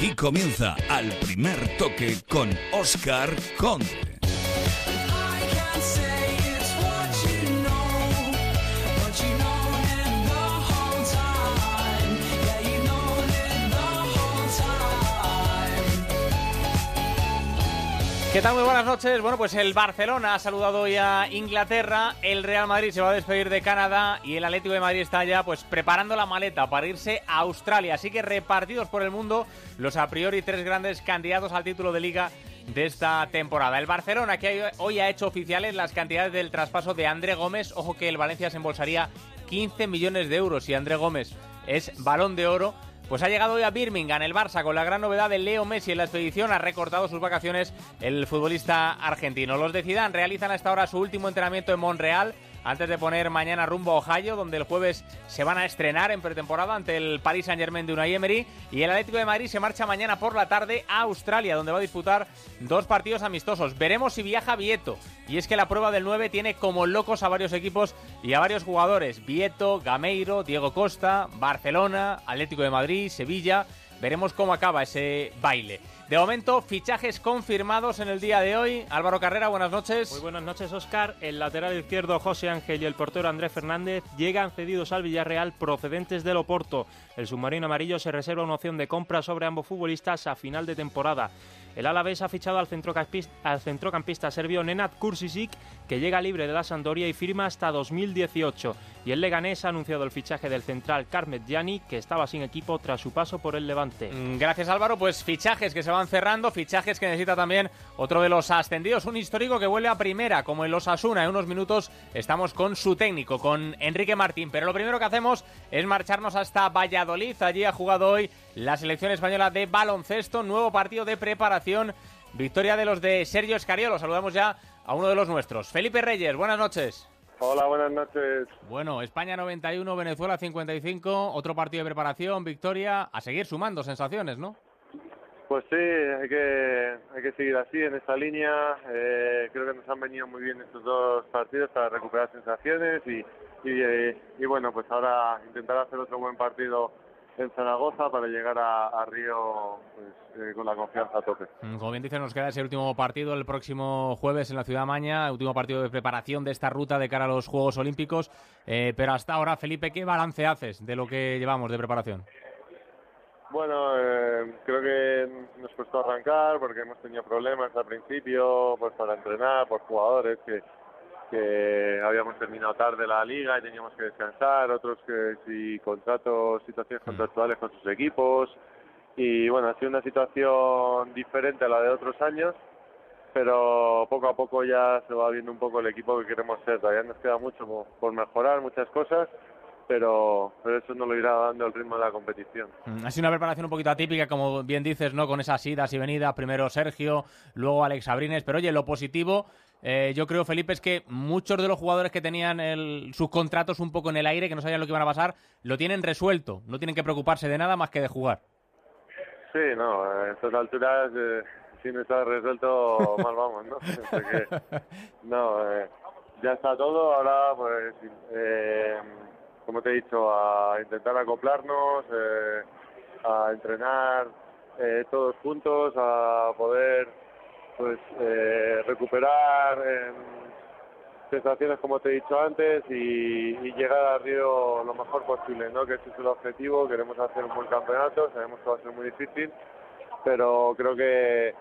Aquí comienza al primer toque con Oscar Conde. ¿Qué tal? Muy buenas noches. Bueno, pues el Barcelona ha saludado hoy a Inglaterra, el Real Madrid se va a despedir de Canadá y el Atlético de Madrid está ya pues preparando la maleta para irse a Australia. Así que repartidos por el mundo los a priori tres grandes candidatos al título de liga de esta temporada. El Barcelona que hoy ha hecho oficiales las cantidades del traspaso de André Gómez. Ojo que el Valencia se embolsaría 15 millones de euros y André Gómez es balón de oro pues ha llegado hoy a Birmingham el Barça con la gran novedad de Leo Messi en la expedición. Ha recortado sus vacaciones el futbolista argentino. Los de Zidane realizan a esta hora su último entrenamiento en Montreal antes de poner mañana rumbo a Ohio, donde el jueves se van a estrenar en pretemporada ante el Paris Saint-Germain de Unai Emery. Y el Atlético de Madrid se marcha mañana por la tarde a Australia, donde va a disputar dos partidos amistosos. Veremos si viaja Vieto. Y es que la prueba del 9 tiene como locos a varios equipos y a varios jugadores. Vieto, Gameiro, Diego Costa, Barcelona, Atlético de Madrid, Sevilla. Veremos cómo acaba ese baile. De momento, fichajes confirmados en el día de hoy. Álvaro Carrera, buenas noches. Muy buenas noches, Oscar. El lateral izquierdo José Ángel y el portero Andrés Fernández llegan cedidos al Villarreal procedentes del Oporto. El submarino amarillo se reserva una opción de compra sobre ambos futbolistas a final de temporada. El Alavés ha fichado al centrocampista, serbio Nenad Kursisic, que llega libre de la Sampdoria y firma hasta 2018. Y el Leganés ha anunciado el fichaje del central Carmet Gianni, que estaba sin equipo tras su paso por el Levante. Mm, gracias Álvaro, pues fichajes que se van cerrando, fichajes que necesita también otro de los ascendidos, un histórico que vuelve a primera, como el Osasuna. En unos minutos estamos con su técnico, con Enrique Martín. Pero lo primero que hacemos es marcharnos hasta Valladolid. Allí ha jugado hoy la selección española de baloncesto, nuevo partido de preparación. Victoria de los de Sergio Escariolo. Saludamos ya a uno de los nuestros. Felipe Reyes, buenas noches. Hola, buenas noches. Bueno, España 91, Venezuela 55, otro partido de preparación, victoria, a seguir sumando sensaciones, ¿no? Pues sí, hay que, hay que seguir así, en esta línea. Eh, creo que nos han venido muy bien estos dos partidos para recuperar sensaciones y, y, eh, bueno, pues ahora intentar hacer otro buen partido en Zaragoza para llegar a, Río pues, eh, con la confianza a tope. Mm, como bien dice, nos queda ese último partido el próximo jueves en la Ciudad Maña, último partido de preparación de esta ruta de cara a los Juegos Olímpicos. pero hasta ahora, Felipe, ¿qué balance haces de lo que llevamos de preparación? Bueno, eh, creo que nos costó arrancar porque hemos tenido problemas al principio pues para entrenar por jugadores que, que habíamos terminado tarde la liga y teníamos que descansar, otros que si contratos, situaciones mm. contractuales con sus equipos y bueno, ha sido una situación diferente a la de otros años, pero poco a poco ya se va viendo un poco el equipo que queremos ser, todavía nos queda mucho por mejorar, muchas cosas pero, pero eso no lo irá dando el ritmo de la competición. Mm, ha sido una preparación un poquito atípica, como bien dices, ¿no? Con esas idas y venidas, primero Sergio, luego Alex Abrines, pero oye, lo positivo, eh, yo creo, Felipe, es que muchos de los jugadores que tenían sus contratos un poco en el aire, que no sabían lo que iban a pasar, lo tienen resuelto, no tienen que preocuparse de nada más que de jugar. Sí, no, a estas alturas, eh, si no está resuelto, mal vamos, ¿no? no, eh, ya está todo, ahora pues... Como te he dicho, a intentar acoplarnos, eh, a entrenar eh, todos juntos, a poder pues eh, recuperar sensaciones como te he dicho antes y, llegar a Río lo mejor posible, ¿no? que ese es el objetivo, queremos hacer un buen campeonato, sabemos que va a ser muy difícil, pero creo que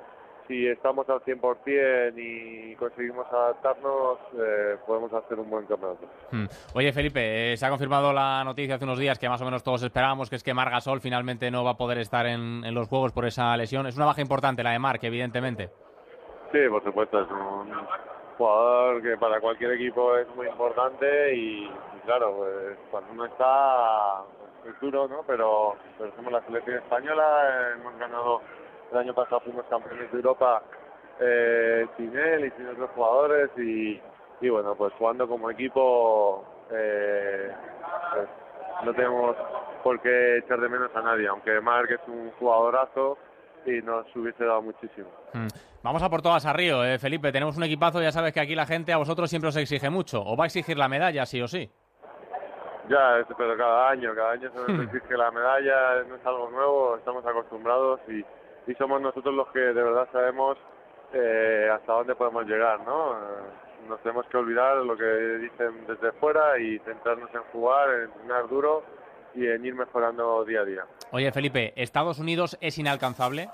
si estamos al 100% y conseguimos adaptarnos, eh, podemos hacer un buen campeonato. Hmm. Oye, Felipe, eh, se ha confirmado la noticia hace unos días que más o menos todos esperábamos, que es que Margasol finalmente no va a poder estar en, los Juegos por esa lesión. Es una baja importante la de Marc, evidentemente. Sí, por supuesto, es un jugador que para cualquier equipo es muy importante y, claro, pues cuando uno está es duro, ¿no? Pero, pero somos la selección española, hemos ganado el año pasado fuimos campeones de Europa eh, sin él y sin otros jugadores y, bueno, pues jugando como equipo eh, pues no tenemos por qué echar de menos a nadie, aunque Marc es un jugadorazo y nos hubiese dado muchísimo. Hmm. Vamos a por todas a Río, eh, Felipe. Tenemos un equipazo, ya sabes que aquí la gente a vosotros siempre os exige mucho. ¿O va a exigir la medalla, sí o sí? Ya, pero cada año, cada año se nos exige la medalla, no es algo nuevo, estamos acostumbrados y, y somos nosotros los que de verdad sabemos eh, hasta dónde podemos llegar, ¿no? Eh, nos tenemos que olvidar lo que dicen desde fuera y centrarnos en jugar, en entrenar duro y en ir mejorando día a día. Oye, Felipe, ¿Estados Unidos es inalcanzable?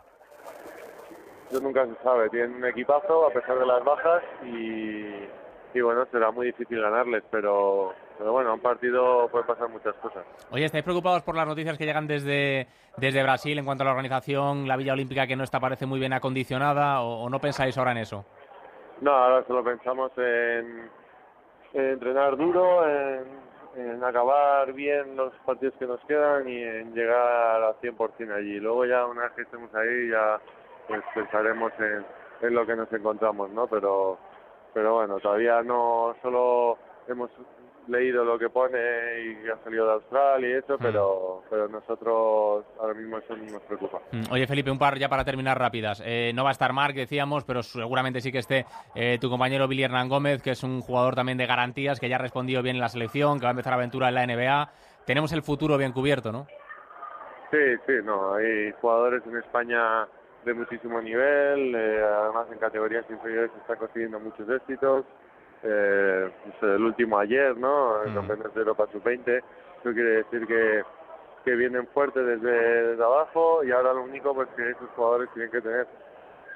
Eso nunca se sabe, tienen un equipazo a pesar de las bajas y, y bueno, será muy difícil ganarles, pero, pero bueno, un partido puede pasar muchas cosas. Oye, ¿estáis preocupados por las noticias que llegan desde, desde Brasil en cuanto a la organización, la Villa Olímpica que no está parece muy bien acondicionada o, o no pensáis ahora en eso? No, ahora solo pensamos en, en entrenar duro, en, en acabar bien los partidos que nos quedan y en llegar al 100% allí. Luego ya una vez que estemos ahí ya pues pensaremos en, en lo que nos encontramos, ¿no? Pero, pero bueno, todavía no solo hemos leído lo que pone y que ha salido de Australia y eso, pero, pero nosotros ahora mismo eso no nos preocupa. Mm, Oye, Felipe, un par ya para terminar rápidas. Eh, no va a estar Marc, decíamos, pero seguramente sí que esté eh, tu compañero Billy Hernán Gómez, que es un jugador también de garantías, que ya ha respondido bien en la selección, que va a empezar aventura en la NBA. Tenemos el futuro bien cubierto, ¿no? Sí, sí, no, hay jugadores en España de muchísimo nivel, eh, además en categorías inferiores se están consiguiendo muchos éxitos. Eh, pues el último ayer, ¿no? El Mm. campeonato de Europa sub-20. Eso quiere decir que, que vienen fuertes desde, desde abajo y ahora lo único pues que esos jugadores tienen que tener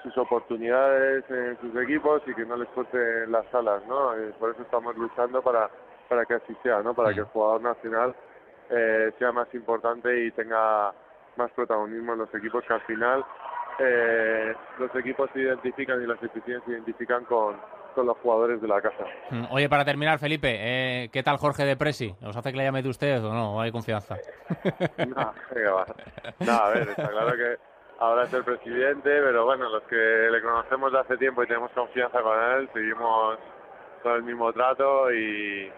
sus oportunidades en sus equipos y que no les corten las alas, ¿no? Y por eso estamos luchando para, para que así sea, ¿no? Para que el jugador nacional eh, sea más importante y tenga más protagonismo en los equipos que al final eh, los equipos se identifican y las instituciones se identifican con, con los jugadores de la casa. Mm, Oye, para terminar, Felipe, eh, ¿qué tal Jorge de Presi? ¿Os hace que le llame de usted o no? ¿O hay confianza? No, venga, va. No, a ver, está claro que ahora es el presidente, pero bueno, los que le conocemos de hace tiempo y tenemos confianza con él, seguimos con el mismo trato y,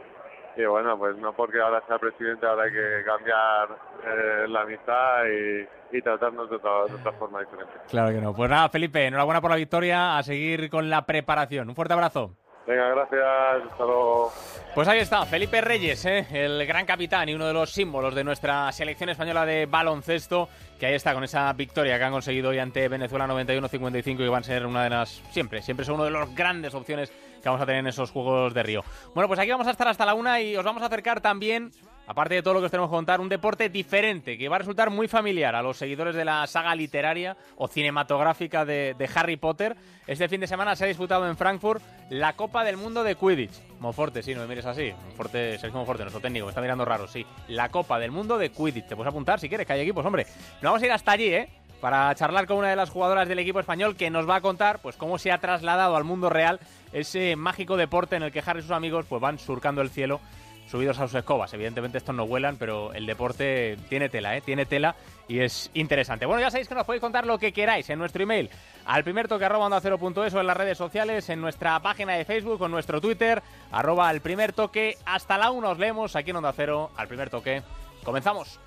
y bueno, pues no porque ahora sea presidente ahora hay que cambiar eh, la amistad y, y tratarnos de otra, de otra forma diferente. Claro que no. Pues nada, Felipe, enhorabuena por la victoria, a seguir con la preparación. Un fuerte abrazo. Venga, gracias, hasta luego. Pues ahí está, Felipe Reyes, ¿eh? el gran capitán y uno de los símbolos de nuestra selección española de baloncesto, que ahí está con esa victoria que han conseguido hoy ante Venezuela 91-55 y van a ser una de las, siempre, siempre son una de las grandes opciones que vamos a tener en esos Juegos de Río. Bueno, pues aquí vamos a estar hasta la una y os vamos a acercar también, aparte de todo lo que os tenemos que contar, un deporte diferente que va a resultar muy familiar a los seguidores de la saga literaria o cinematográfica de, Harry Potter. Este fin de semana se ha disputado en Frankfurt la Copa del Mundo de Quidditch. Monforte, sí, no me mires así. Monforte, Sergio Monforte, nuestro técnico, me está mirando raro, sí. La Copa del Mundo de Quidditch. Te puedes apuntar si quieres, que hay equipos, hombre. Nos vamos a ir hasta allí, ¿eh? Para charlar con una de las jugadoras del equipo español que nos va a contar pues cómo se ha trasladado al mundo real ese mágico deporte en el que Harry y sus amigos pues van surcando el cielo subidos a sus escobas. Evidentemente estos no vuelan, pero el deporte tiene tela, ¿eh? Tiene tela y es interesante. Bueno, ya sabéis que nos podéis contar lo que queráis en nuestro email al primer toque arroba onda cero punto es o en las redes sociales, en nuestra página de Facebook o en nuestro Twitter, arroba al primer toque. Hasta la una os leemos aquí en Onda Cero, al primer toque. Comenzamos.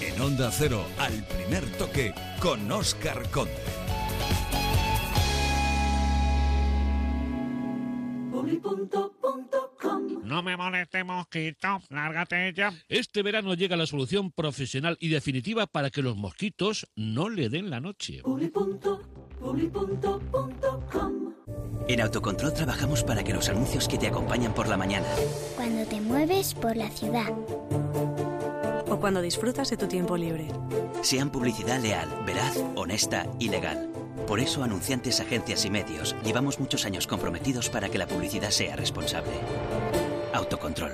En Onda Cero, al primer toque, con Oscar Conde. No me moleste, mosquito. Lárgate ya. Este verano llega la solución profesional y definitiva para que los mosquitos no le den la noche. En Autocontrol trabajamos para que los anuncios que te acompañan por la mañana, Cuando te mueves por la ciudad. o cuando disfrutas de tu tiempo libre. sean publicidad leal, veraz, honesta y legal. Por eso, anunciantes, agencias y medios, llevamos muchos años comprometidos para que la publicidad sea responsable. Autocontrol.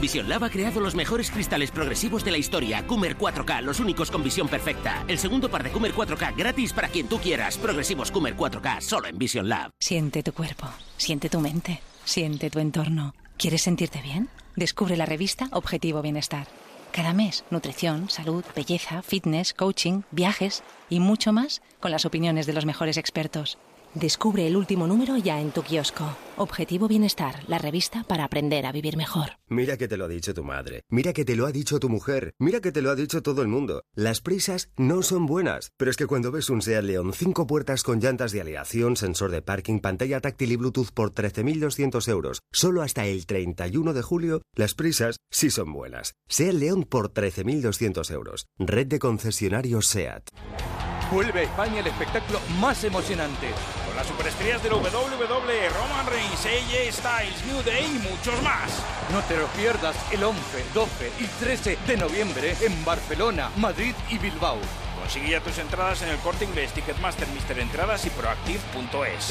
Vision Lab ha creado los mejores cristales progresivos de la historia. Coomer 4K, los únicos con visión perfecta. El segundo par de Coomer 4K gratis para quien tú quieras. Progresivos Coomer 4K, solo en Vision Lab. Siente tu cuerpo, siente tu mente, siente tu entorno. ¿Quieres sentirte bien? Descubre la revista Objetivo Bienestar. Cada mes, nutrición, salud, belleza, fitness, coaching, viajes y mucho más con las opiniones de los mejores expertos. Descubre el último número ya en tu kiosco. Objetivo Bienestar, la revista para aprender a vivir mejor. Mira que te lo ha dicho tu madre. Mira que te lo ha dicho tu mujer. Mira que te lo ha dicho todo el mundo. Las prisas no son buenas. Pero es que cuando ves un SEAT León, cinco puertas con llantas de aleación, sensor de parking, pantalla táctil y Bluetooth por 13.200 euros, solo hasta el 31 de julio, las prisas sí son buenas. SEAT León por 13.200 euros. Red de concesionarios SEAT. Vuelve a España el espectáculo más emocionante. Con las superestrellas del WWE, Roman Reigns, AJ Styles, New Day y muchos más. No te lo pierdas el 11, 12 y 13 de noviembre en Barcelona, Madrid y Bilbao. Consigue ya tus entradas en el Corte Inglés, Ticketmaster, Mister Entradas y Proactive.es.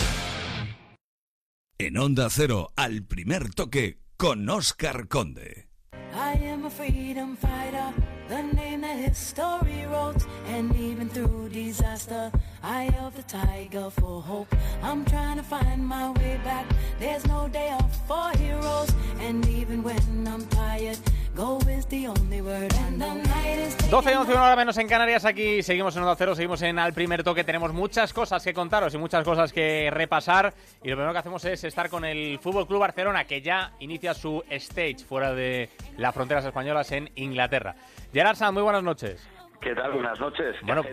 En Onda Cero, al primer toque, con Oscar Conde. I am a freedom fighter, the name that history wrote. And even through disaster, I held the tiger for hope. I'm trying to find my way back. There's no day off for heroes. And even when I'm tired, go is the only word. And the night is 12 y 11, una hora menos en Canarias. Aquí seguimos en Onda Cero, seguimos en Al Primer Toque. Tenemos muchas cosas que contaros y muchas cosas que repasar. Y lo primero que hacemos es estar con el Fútbol Club Barcelona, que ya inicia su stage fuera de las fronteras españolas en Inglaterra. Gerard Sanz, muy buenas noches. ¿Qué tal? Buenas noches. Bueno.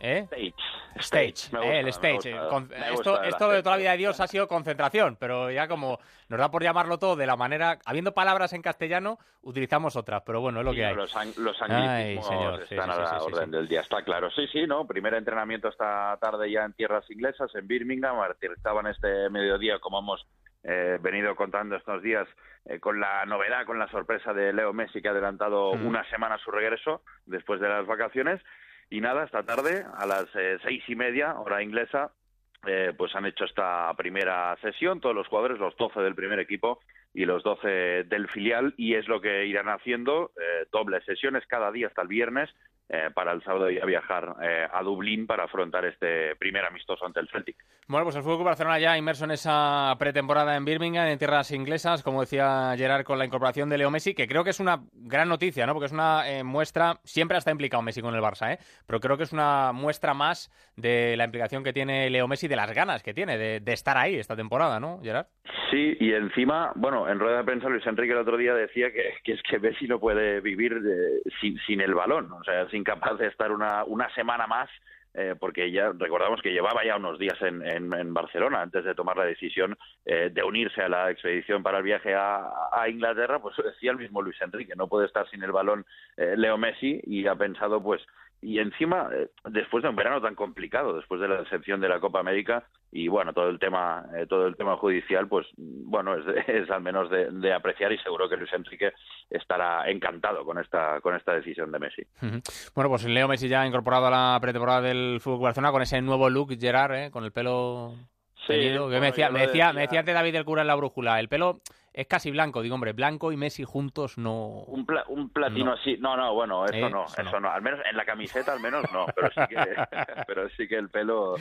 ¿eh? Stage. Stage, eh, el stage. Con- esto de toda la vida de. Dios ha sido concentración, pero ya como nos da por llamarlo todo de la manera, habiendo palabras en castellano, utilizamos otras, pero bueno, es lo Sí, que hay. Los, ang- los Ay, anglicismos señor, sí, están sí, a la orden del día, está claro. Sí, sí, ¿no? Primer entrenamiento esta tarde ya en tierras inglesas, en Birmingham. Aterrizaban este mediodía, como hemos eh, venido contando estos días, eh, con la novedad, con la sorpresa de Leo Messi, que ha adelantado Ujú. una semana su regreso después de las vacaciones. Y nada, esta tarde, a las eh, seis y media, hora inglesa, eh, pues han hecho esta primera sesión, todos los jugadores, los 12 del primer equipo y los 12 del filial, y es lo que irán haciendo, dobles sesiones cada día hasta el viernes, eh, para el sábado ya viajar eh, a Dublín para afrontar este primer amistoso ante el Celtic. Bueno, pues el Fútbol Barcelona ya inmerso en esa pretemporada en Birmingham, en tierras inglesas, como decía Gerard, con la incorporación de Leo Messi, que creo que es una gran noticia, ¿no? Porque es una eh, muestra, siempre estado implicado Messi con el Barça, ¿eh? Pero creo que es una muestra más de la implicación que tiene Leo Messi, de las ganas que tiene de, de estar ahí esta temporada, ¿no, Gerard? Sí, y encima, bueno, en rueda de prensa Luis Enrique el otro día decía que, que es que Messi no puede vivir eh, sin, sin el balón, o sea, incapaz de estar una, una semana más, eh, porque ya recordamos que llevaba ya unos días en, en- Barcelona antes de tomar la decisión eh, de unirse a la expedición para el viaje a, a Inglaterra, pues decía el mismo Luis Enrique, no puede estar sin el balón eh, Leo Messi y ha pensado pues y encima eh, después de un verano tan complicado después de la decepción de la Copa América y bueno todo el tema eh, todo el tema judicial pues bueno es, es al menos de, de apreciar y seguro que Luis Enrique estará encantado con esta con esta decisión de Messi. Bueno, pues Leo Messi ya incorporado a la pretemporada del Fútbol Barcelona con ese nuevo look, Gerard, ¿eh? Con el pelo Sí, me decía, me decía, decía. me decía antes David del Cura en la brújula, el pelo es casi blanco, digo, hombre, blanco y Messi juntos no... un, pla- un platino No. así no no bueno eso Eh, no eso eso no. no. al menos en la camiseta al menos no pero sí que pero sí que el pelo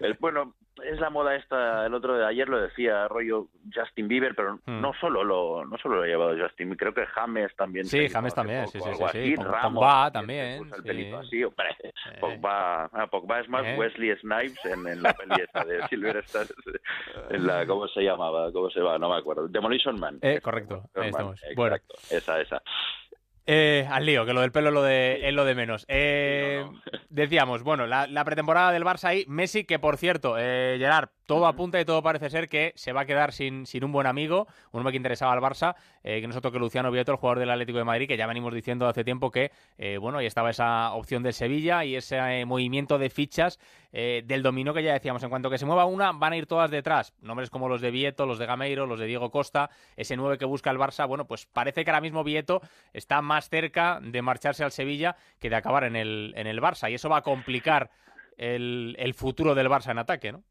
el bueno es la moda esta el otro de ayer lo decía rollo Justin Bieber pero Hmm. no solo lo no solo lo ha llevado Justin creo que James también Sí, James también, poco, sí, sí, sí, sí. así, Pog- Ramos Pogba también sí. así hombre Pogba, ah, Pogba es más Eh. Wesley Snipes en, en la peli esta de Silver Stars en la cómo se llamaba cómo se va no me acuerdo Demolition Man Eh, correcto, ahí Demolition Man, estamos. Bueno. exacto, esa esa Eh, al lío, que lo del pelo es lo de, es lo de menos. Eh, Decíamos, bueno, la, la pretemporada del Barça ahí, Messi, que por cierto, eh, Gerard, todo apunta y todo parece ser que se va a quedar sin, sin un buen amigo, un hombre que interesaba al Barça, eh, que no es otro que Luciano Vieto, el jugador del Atlético de Madrid, que ya venimos diciendo hace tiempo que, eh, bueno, ahí estaba esa opción del Sevilla y ese eh, movimiento de fichas eh, del dominó que ya decíamos. En cuanto que se mueva una, van a ir todas detrás. Nombres como los de Vieto, los de Gameiro, los de Diego Costa, ese 9 que busca el Barça. Bueno, pues parece que ahora mismo Vieto está más cerca de marcharse al Sevilla que de acabar en el, en el Barça. Y eso va a complicar el, el futuro del Barça en ataque, ¿no?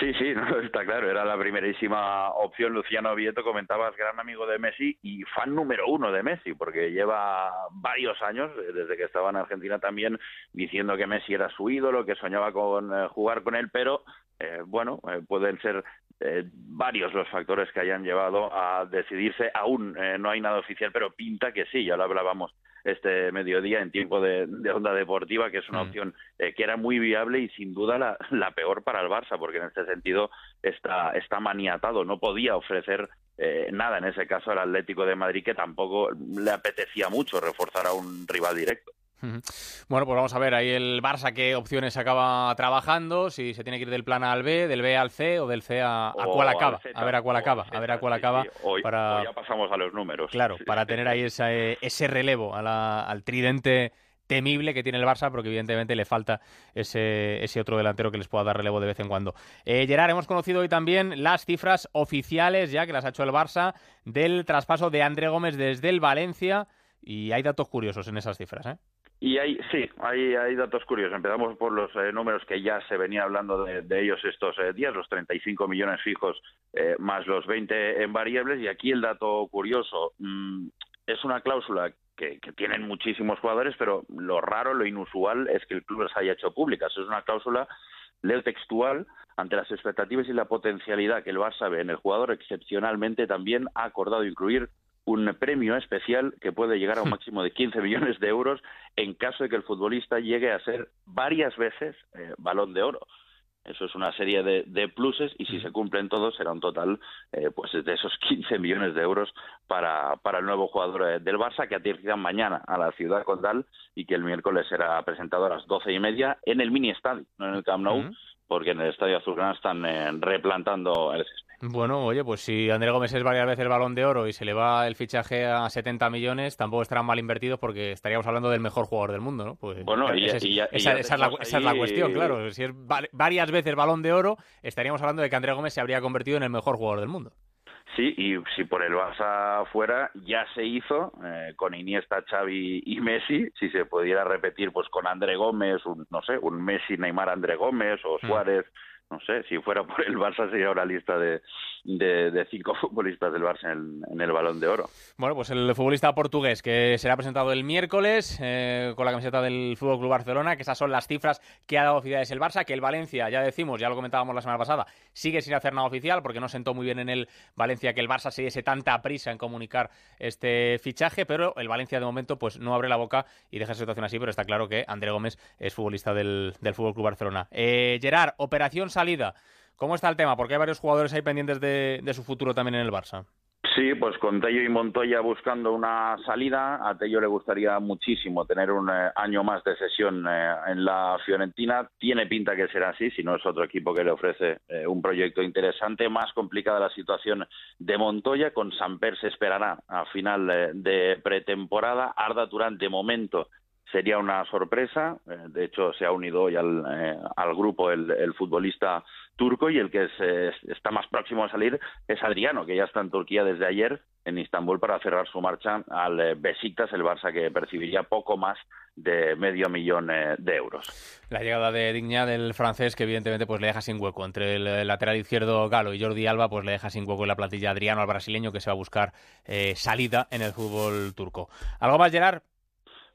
Sí, sí, no, está claro, era la primerísima opción. Luciano Vieto, comentabas, gran amigo de Messi y fan número uno de Messi, porque lleva varios años, eh, desde que estaba en Argentina también, diciendo que Messi era su ídolo, que soñaba con eh, jugar con él, pero eh, bueno, eh, pueden ser eh, varios los factores que hayan llevado a decidirse. Aún eh, no hay nada oficial, pero pinta que sí, ya lo hablábamos este mediodía en tiempo de, onda deportiva, que es una opción eh, que era muy viable y sin duda la, la, peor para el Barça, porque en este sentido está, está maniatado, no podía ofrecer eh, nada en ese caso al Atlético de Madrid, que tampoco le apetecía mucho reforzar a un rival directo. Bueno, pues vamos a ver ahí el Barça qué opciones acaba trabajando, si se tiene que ir del plan A al B, del B al C o del C a, cuál acaba. A ver a cuál acaba, a ver a cuál acaba. Hoy, para... ya pasamos a los números. Claro, para tener ahí ese, ese relevo al tridente temible que tiene el Barça, porque evidentemente le falta ese, ese otro delantero que les pueda dar relevo de vez en cuando. Eh, Gerard, hemos conocido hoy también las cifras oficiales, ya que las ha hecho el Barça, del traspaso de André Gómez desde el Valencia, y hay datos curiosos en esas cifras, ¿eh? Y hay, sí, hay, hay datos curiosos. Empezamos por los eh, números que ya se venía hablando de, ellos estos eh, días, los 35 millones fijos eh, más los 20 en variables. Y aquí el dato curioso mm, es una cláusula que, que, tienen muchísimos jugadores, pero lo raro, lo inusual es que el club las haya hecho públicas. Es una cláusula, leo textual, ante las expectativas y la potencialidad que el Barça ve en el jugador, excepcionalmente también ha acordado incluir un premio especial que puede llegar a un máximo de 15 millones de euros en caso de que el futbolista llegue a ser varias veces eh, balón de oro. Eso es una serie de, de, pluses y si se cumplen todos será un total eh, pues de esos 15 millones de euros para, para el nuevo jugador eh, del Barça que aterriza mañana a la ciudad condal y que el miércoles será presentado a las doce y media en el mini estadio, no en el Camp Nou, porque en el estadio azulgrana están replantando el bueno, oye, pues si André Gómez es varias veces el balón de oro y se le va el fichaje a 70 millones, tampoco estarán mal invertidos porque estaríamos hablando del mejor jugador del mundo, ¿no? Pues, bueno, y, esa, es la, cuestión, claro. Si es varias veces balón de oro, estaríamos hablando de que André Gómez se habría convertido en el mejor jugador del mundo. Sí, y si por el Barça fuera, ya se hizo eh, con Iniesta, Xavi y Messi, si se pudiera repetir pues con André Gómez, un, no sé, un Messi, Neymar, André Gómez o mm. No sé, si fuera por el Barça sería una lista de, de, cinco futbolistas del Barça en el, Balón de Oro. Bueno, pues el futbolista portugués que será presentado el miércoles eh, con la camiseta del Fútbol Club Barcelona, que esas son las cifras que ha dado oficiales el Barça, que el Valencia, ya decimos, ya lo comentábamos la semana pasada, sigue sin hacer nada oficial porque no sentó muy bien en el Valencia que el Barça se diese tanta prisa en comunicar este fichaje, pero el Valencia de momento pues no abre la boca y deja la situación así, pero está claro que André Gómez es futbolista del, del Fútbol Club Barcelona. Eh, Gerard, operación ¿Cómo está el tema? Porque hay varios jugadores ahí pendientes de, su futuro también en el Barça. Sí, pues con Tello y Montoya buscando una salida. A Tello le gustaría muchísimo tener un eh, año más de sesión eh, en la Fiorentina. Tiene pinta que será así, si no es otro equipo que le ofrece eh, un proyecto interesante. Más complicada la situación de Montoya. Con Samper se esperará a final de pretemporada. Arda Turán, de momento, sería una sorpresa. Eh, de hecho, se ha unido hoy al, eh, grupo el, futbolista turco y el que está más próximo a salir es Adriano, que ya está en Turquía desde ayer en Istambul para cerrar su marcha al eh, Besiktas, el Barça que percibiría poco más de medio millón de euros. La llegada de Digna del francés, que evidentemente pues le deja sin hueco entre el lateral izquierdo Galo y Jordi Alba, pues le deja sin hueco en la plantilla Adriano al brasileño que se va a buscar salida en el fútbol turco. ¿Algo más, Gerard?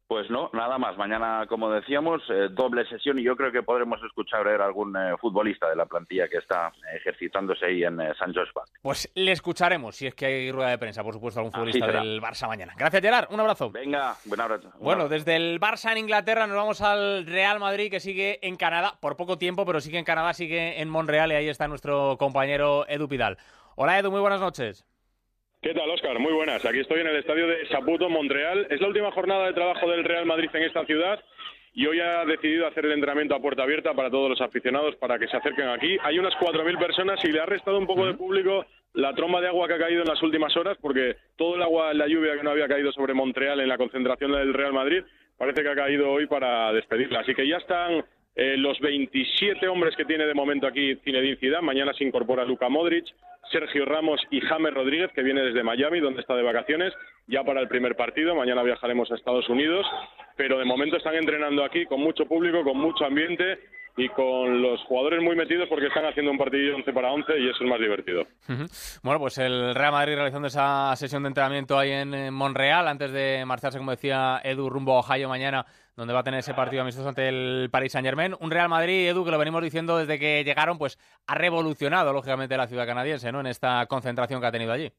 Pues no, nada más. Mañana, como decíamos, eh, doble sesión y yo creo que podremos escuchar a algún eh, futbolista de la plantilla que está ejercitándose ahí en eh, San José Pues le escucharemos si es que hay rueda de prensa, por supuesto, algún futbolista del Barça mañana. Gracias, Gerard. Un abrazo. Venga, buen abrazo. bueno, desde el Barça en Inglaterra nos vamos al Real Madrid que sigue en Canadá, por poco tiempo, pero sigue en Canadá, sigue en Montreal y ahí está nuestro compañero Edu Pidal. Hola Edu, muy buenas noches. ¿Qué tal, Oscar? Muy buenas. Aquí estoy en el estadio de Saputo, Montreal. Es la última jornada de trabajo del Real Madrid en esta ciudad y hoy ha decidido hacer el entrenamiento a puerta abierta para todos los aficionados para que se acerquen aquí. Hay unas 4.000 personas y le ha restado un poco de público la tromba de agua que ha caído en las últimas horas porque todo el agua, la lluvia que no había caído sobre Montreal en la concentración del Real Madrid parece que ha caído hoy para despedirla. Así que ya están eh, los 27 hombres que tiene de momento aquí Zinedine Zidane, mañana se incorpora Luca Modric, Sergio Ramos y James Rodríguez, que viene desde Miami, donde está de vacaciones, ya para el primer partido. Mañana viajaremos a Estados Unidos, pero de momento están entrenando aquí con mucho público, con mucho ambiente y con los jugadores muy metidos porque están haciendo un partido 11 para 11 y eso es más divertido. Bueno, pues el Real Madrid realizando esa sesión de entrenamiento ahí en Monreal antes de marcharse, como decía Edu, rumbo a Ohio mañana donde va a tener ese partido amistoso ante el Paris Saint Germain. Un Real Madrid, Edu, que lo venimos diciendo desde que llegaron, pues ha revolucionado lógicamente la ciudad canadiense, ¿no? En esta concentración que ha tenido allí.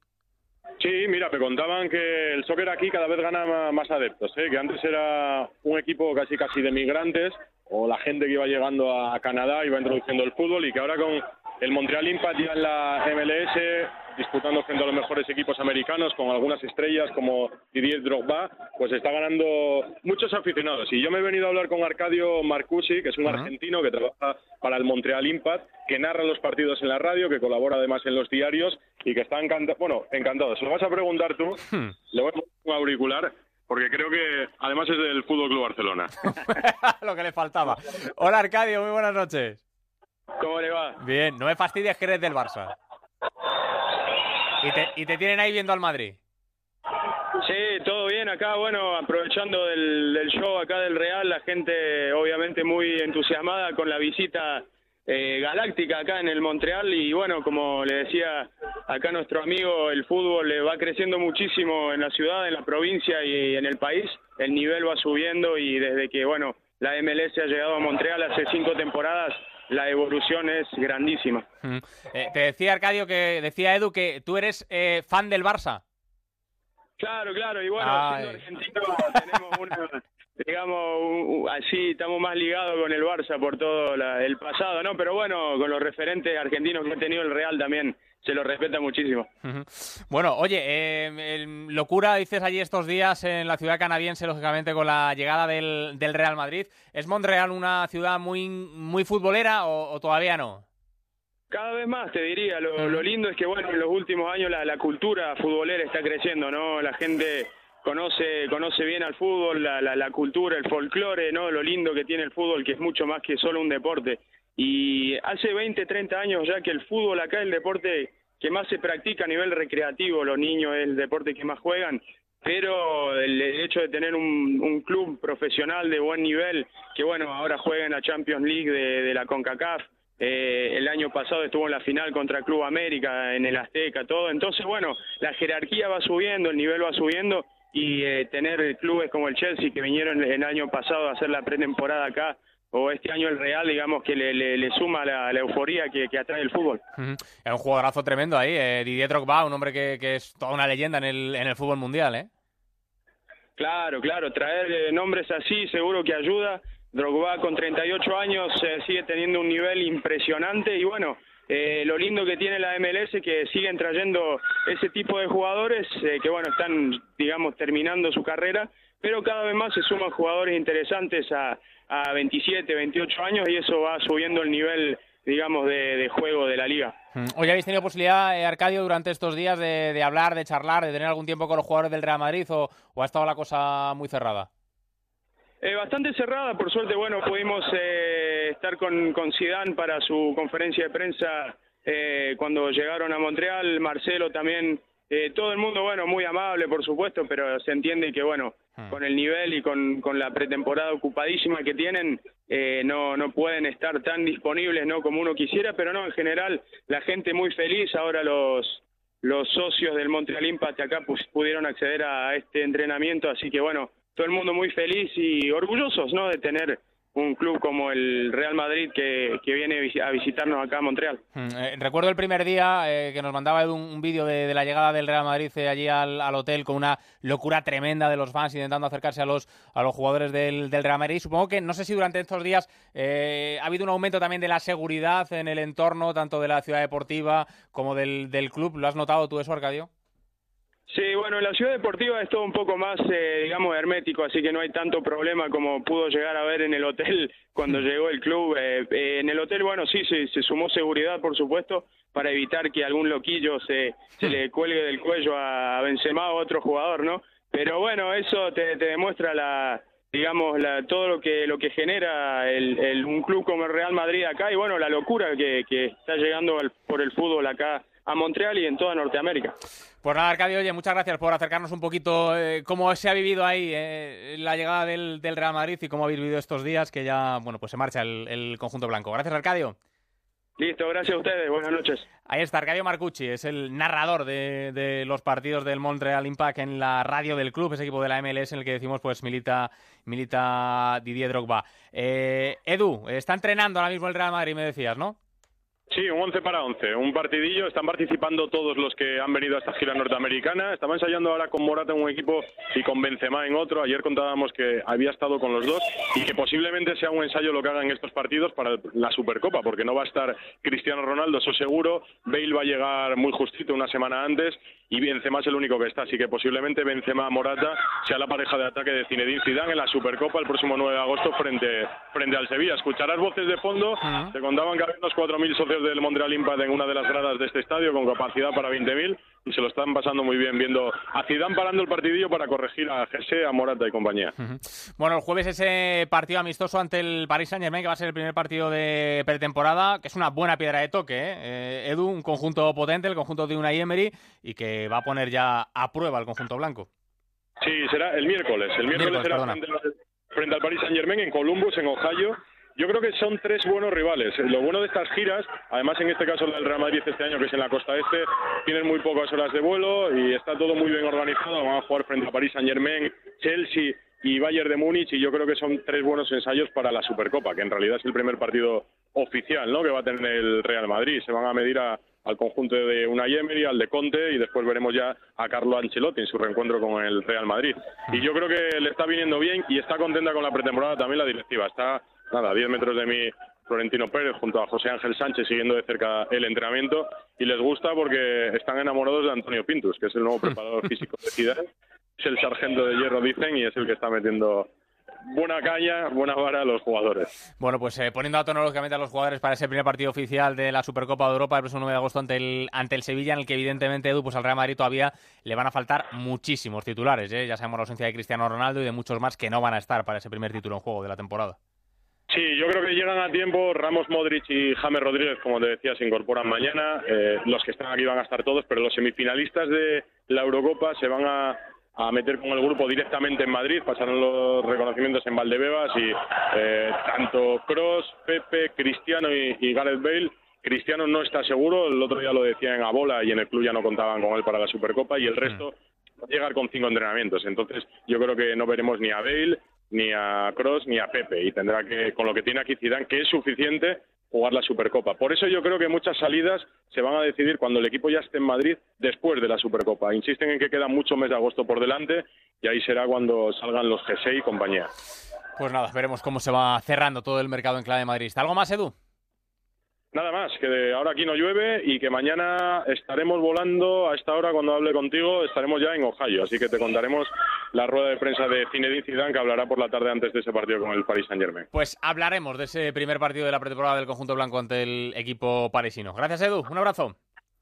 Sí, mira, me contaban que el soccer aquí cada vez gana más adeptos, ¿eh? que antes era un equipo casi casi de migrantes o la gente que iba llegando a Canadá iba introduciendo el fútbol y que ahora con el Montreal Impact ya en la MLS disputando frente a los mejores equipos americanos con algunas estrellas como Didier Drogba, pues está ganando muchos aficionados. Y yo me he venido a hablar con Arcadio Marcucci, que es un Ajá. argentino que trabaja para el Montreal Impact, que narra los partidos en la radio, que colabora además en los diarios y que está encantado, bueno, encantado. Se lo vas a preguntar tú, le voy a poner un auricular, porque creo que además es del Fútbol Club Barcelona. Lo que le faltaba. Hola Arcadio, muy buenas noches. ¿Cómo le va? Bien, no me fastidies que eres del Barça. Y te, y te tienen ahí viendo al Madrid. Sí, todo bien acá, bueno, aprovechando del, del show acá del Real, la gente obviamente muy entusiasmada con la visita eh, galáctica acá en el Montreal y bueno, como le decía acá nuestro amigo, el fútbol eh, va creciendo muchísimo en la ciudad, en la provincia y en el país, el nivel va subiendo y desde que, bueno, la MLS ha llegado a Montreal hace cinco temporadas, la evolución es grandísima. Mm. Eh, te decía Arcadio que decía Edu que tú eres eh, fan del Barça. Claro, claro, y bueno, Ay. siendo argentino tenemos una, digamos, así estamos más ligados con el Barça por todo la- el pasado, ¿no? Pero bueno, con los referentes argentinos que ha tenido el Real también se lo respeta muchísimo. Bueno, oye, eh, locura dices allí estos días en la ciudad canadiense, lógicamente con la llegada del, del Real Madrid. ¿Es Montreal una ciudad muy, muy futbolera o, o todavía no? Cada vez más, te diría. Lo, lo lindo es que, bueno, en los últimos años la, la cultura futbolera está creciendo, ¿no? La gente conoce conoce bien al fútbol, la, la, la cultura, el folclore, ¿no? Lo lindo que tiene el fútbol, que es mucho más que solo un deporte. Y hace 20, 30 años ya que el fútbol acá es el deporte que más se practica a nivel recreativo, los niños es el deporte que más juegan, pero el, hecho de tener un, club profesional de buen nivel, que bueno, ahora juega en la Champions League de, de la CONCACAF, eh, el año pasado estuvo en la final contra Club América, en el Azteca, todo. Entonces, bueno, la jerarquía va subiendo, el nivel va subiendo y eh, tener clubes como el Chelsea que vinieron el año pasado a hacer la pretemporada acá, o este año el Real, digamos que le, le- le suma la, la euforía que, que atrae el fútbol. Es un jugadorazo tremendo ahí, eh, Didier Drogba, un hombre que, que es toda una leyenda en el, en el fútbol mundial, ¿eh? Claro, claro, traer eh, nombres así seguro que ayuda. Drogba con 38 años eh, sigue teniendo un nivel impresionante y bueno, eh, lo lindo que tiene la MLS es que siguen trayendo ese tipo de jugadores eh, que bueno, están digamos terminando su carrera, pero cada vez más se suman jugadores interesantes a, a 27, 28 años y eso va subiendo el nivel digamos de, juego de la liga. Mm. Hoy habéis tenido posibilidad, eh, Arcadio, durante estos días de, de hablar, de charlar, de tener algún tiempo con los jugadores del Real Madrid o, o ha estado la cosa muy cerrada? Eh, bastante cerrada, por suerte, bueno, pudimos eh, estar con, con Zidane para su conferencia de prensa eh, cuando llegaron a Montreal, Marcelo también, eh, todo el mundo, bueno, muy amable, por supuesto, pero se entiende que, bueno, con el nivel y con, con la pretemporada ocupadísima que tienen, eh, no, no pueden estar tan disponibles, ¿no?, como uno quisiera, pero no, en general, la gente muy feliz, ahora los los socios del Montreal Impact acá pues, pudieron acceder a este entrenamiento, así que bueno, todo el mundo muy feliz y orgullosos ¿no? de tener un club como el Real Madrid que, viene a visitarnos acá a Montreal. Mm, eh, recuerdo el primer día eh, que nos mandaba un, vídeo de, la llegada del Real Madrid eh, allí al, hotel con una locura tremenda de los fans intentando acercarse a los, a los jugadores del, Real Madrid. Supongo que, no sé si durante estos días ha habido un aumento también de la seguridad en el entorno, tanto de la ciudad deportiva como del, del club. ¿Lo has notado tú eso, Arcadio? Sí, bueno, en la ciudad deportiva es todo un poco más, eh, digamos, hermético, así que no hay tanto problema como pudo llegar a ver en el hotel cuando llegó el club. Eh, eh, en el hotel, bueno, sí, se, se sumó seguridad, por supuesto, para evitar que algún loquillo se, se le cuelgue del cuello a Benzema o a otro jugador, ¿no? Pero bueno, eso te, te demuestra la digamos la, todo lo que lo que genera el, el- un club como el Real Madrid acá y bueno la locura que, que está llegando al- por el fútbol acá a Montreal y en toda Norteamérica. Pues nada, Arcadio, oye, muchas gracias por acercarnos un poquito eh, cómo se ha vivido ahí eh, la llegada del, del Real Madrid y cómo habéis vivido estos días que ya, bueno, pues se marcha el, el conjunto blanco. Gracias, Arcadio. Listo, gracias a ustedes, buenas noches. Ahí está, Arcadio Marcucci, es el narrador de, de los partidos del Montreal Impact en la radio del club, ese equipo de la MLS en el que decimos pues milita, milita Didier Drogba. Eh, Edu, está entrenando ahora mismo el Real Madrid, me decías, ¿no? Sí, un 11 para 11, un partidillo. Están participando todos los que han venido a esta gira norteamericana. Estaba ensayando ahora con Morata en un equipo y con Benzema en otro. Ayer contábamos que había estado con los dos y que posiblemente sea un ensayo lo que hagan estos partidos para la Supercopa, porque no va a estar Cristiano Ronaldo, eso seguro. Bale va a llegar muy justito una semana antes y Benzema es el único que está. Así que posiblemente Benzema-Morata sea la pareja de ataque de Zinedine Zidane en la Supercopa el próximo 9 de agosto frente, frente al Sevilla. Escucharás voces de fondo. Te contaban que había unos 4.000 socios del Montreal Impact en una de las gradas de este estadio con capacidad para 20.000 y se lo están pasando muy bien viendo a Zidane parando el partidillo para corregir a Jesse, a Morata y compañía. Bueno, el jueves ese partido amistoso ante el Paris Saint-Germain, que va a ser el primer partido de pretemporada, que es una buena piedra de toque, ¿eh? Eh, Edu, un conjunto potente, el conjunto de Unai Emery, y que va a poner ya a prueba el conjunto blanco. Sí, será el miércoles. El miércoles, Miércoles, será frente, al Paris Saint Germain en Columbus, en Ohio. Yo creo que son tres buenos rivales. Lo bueno de estas giras, además en este caso el del Real Madrid este año, que es en la costa este, tienen muy pocas horas de vuelo y está todo muy bien organizado. Van a jugar frente a Paris Saint Germain, Chelsea y Bayern de Múnich y yo creo que son tres buenos ensayos para la Supercopa, que en realidad es el primer partido oficial ¿no? que va a tener el Real Madrid. Se van a medir a- al conjunto de Unai Emery, al de Conte y después veremos ya a Carlo Ancelotti en su reencuentro con el Real Madrid. Y yo creo que le está viniendo bien y está contenta con la pretemporada también la directiva. Está, nada, a 10 metros de mí Florentino Pérez junto a José Ángel Sánchez siguiendo de cerca el entrenamiento y les gusta porque están enamorados de Antonio Pintus, que es el nuevo preparador físico de Zidane. Es el sargento de hierro, dicen, y es el que está metiendo buena caña, buena vara a los jugadores. Bueno, pues eh, poniendo a tono lógicamente a los jugadores para ese primer partido oficial de la Supercopa de Europa el próximo 9 de agosto ante el, ante el Sevilla, en el que evidentemente Edu, pues al Real Madrid todavía le van a faltar muchísimos titulares. ¿eh? Ya sabemos la ausencia de Cristiano Ronaldo y de muchos más que no van a estar para ese primer título en juego de la temporada. Sí, yo creo que llegan a tiempo. Ramos, Modric y James Rodríguez, como te decía, se incorporan mañana. Eh, los que están aquí van a estar todos, pero los semifinalistas de la Eurocopa se van a, a meter con el grupo directamente en Madrid. Pasaron los reconocimientos en Valdebebas y eh, tanto Cross, Pepe, Cristiano y, y Gareth Bale. Cristiano no está seguro, el otro día lo decía en Abola y en el club ya no contaban con él para la Supercopa y el resto va a llegar con cinco entrenamientos. Entonces yo creo que no veremos ni a Bale, ni a Cross, ni a Pepe y tendrá que, con lo que tiene aquí Zidane, que es suficiente, jugar la Supercopa. Por eso yo creo que muchas salidas se van a decidir cuando el equipo ya esté en Madrid después de la Supercopa. Insisten en que queda mucho mes de agosto por delante y ahí será cuando salgan los G6 y compañía. Pues nada, veremos cómo se va cerrando todo el mercado en clave madridista. ¿Algo más, Edu? Nada más, que ahora aquí no llueve y que mañana estaremos volando a esta hora cuando hable contigo, estaremos ya en Ohio, así que te contaremos la rueda de prensa de Zinedine Zidane que hablará por la tarde antes de ese partido con el Paris Saint-Germain. Pues hablaremos de ese primer partido de la pretemporada del conjunto blanco ante el equipo parisino. Gracias, Edu. Un abrazo.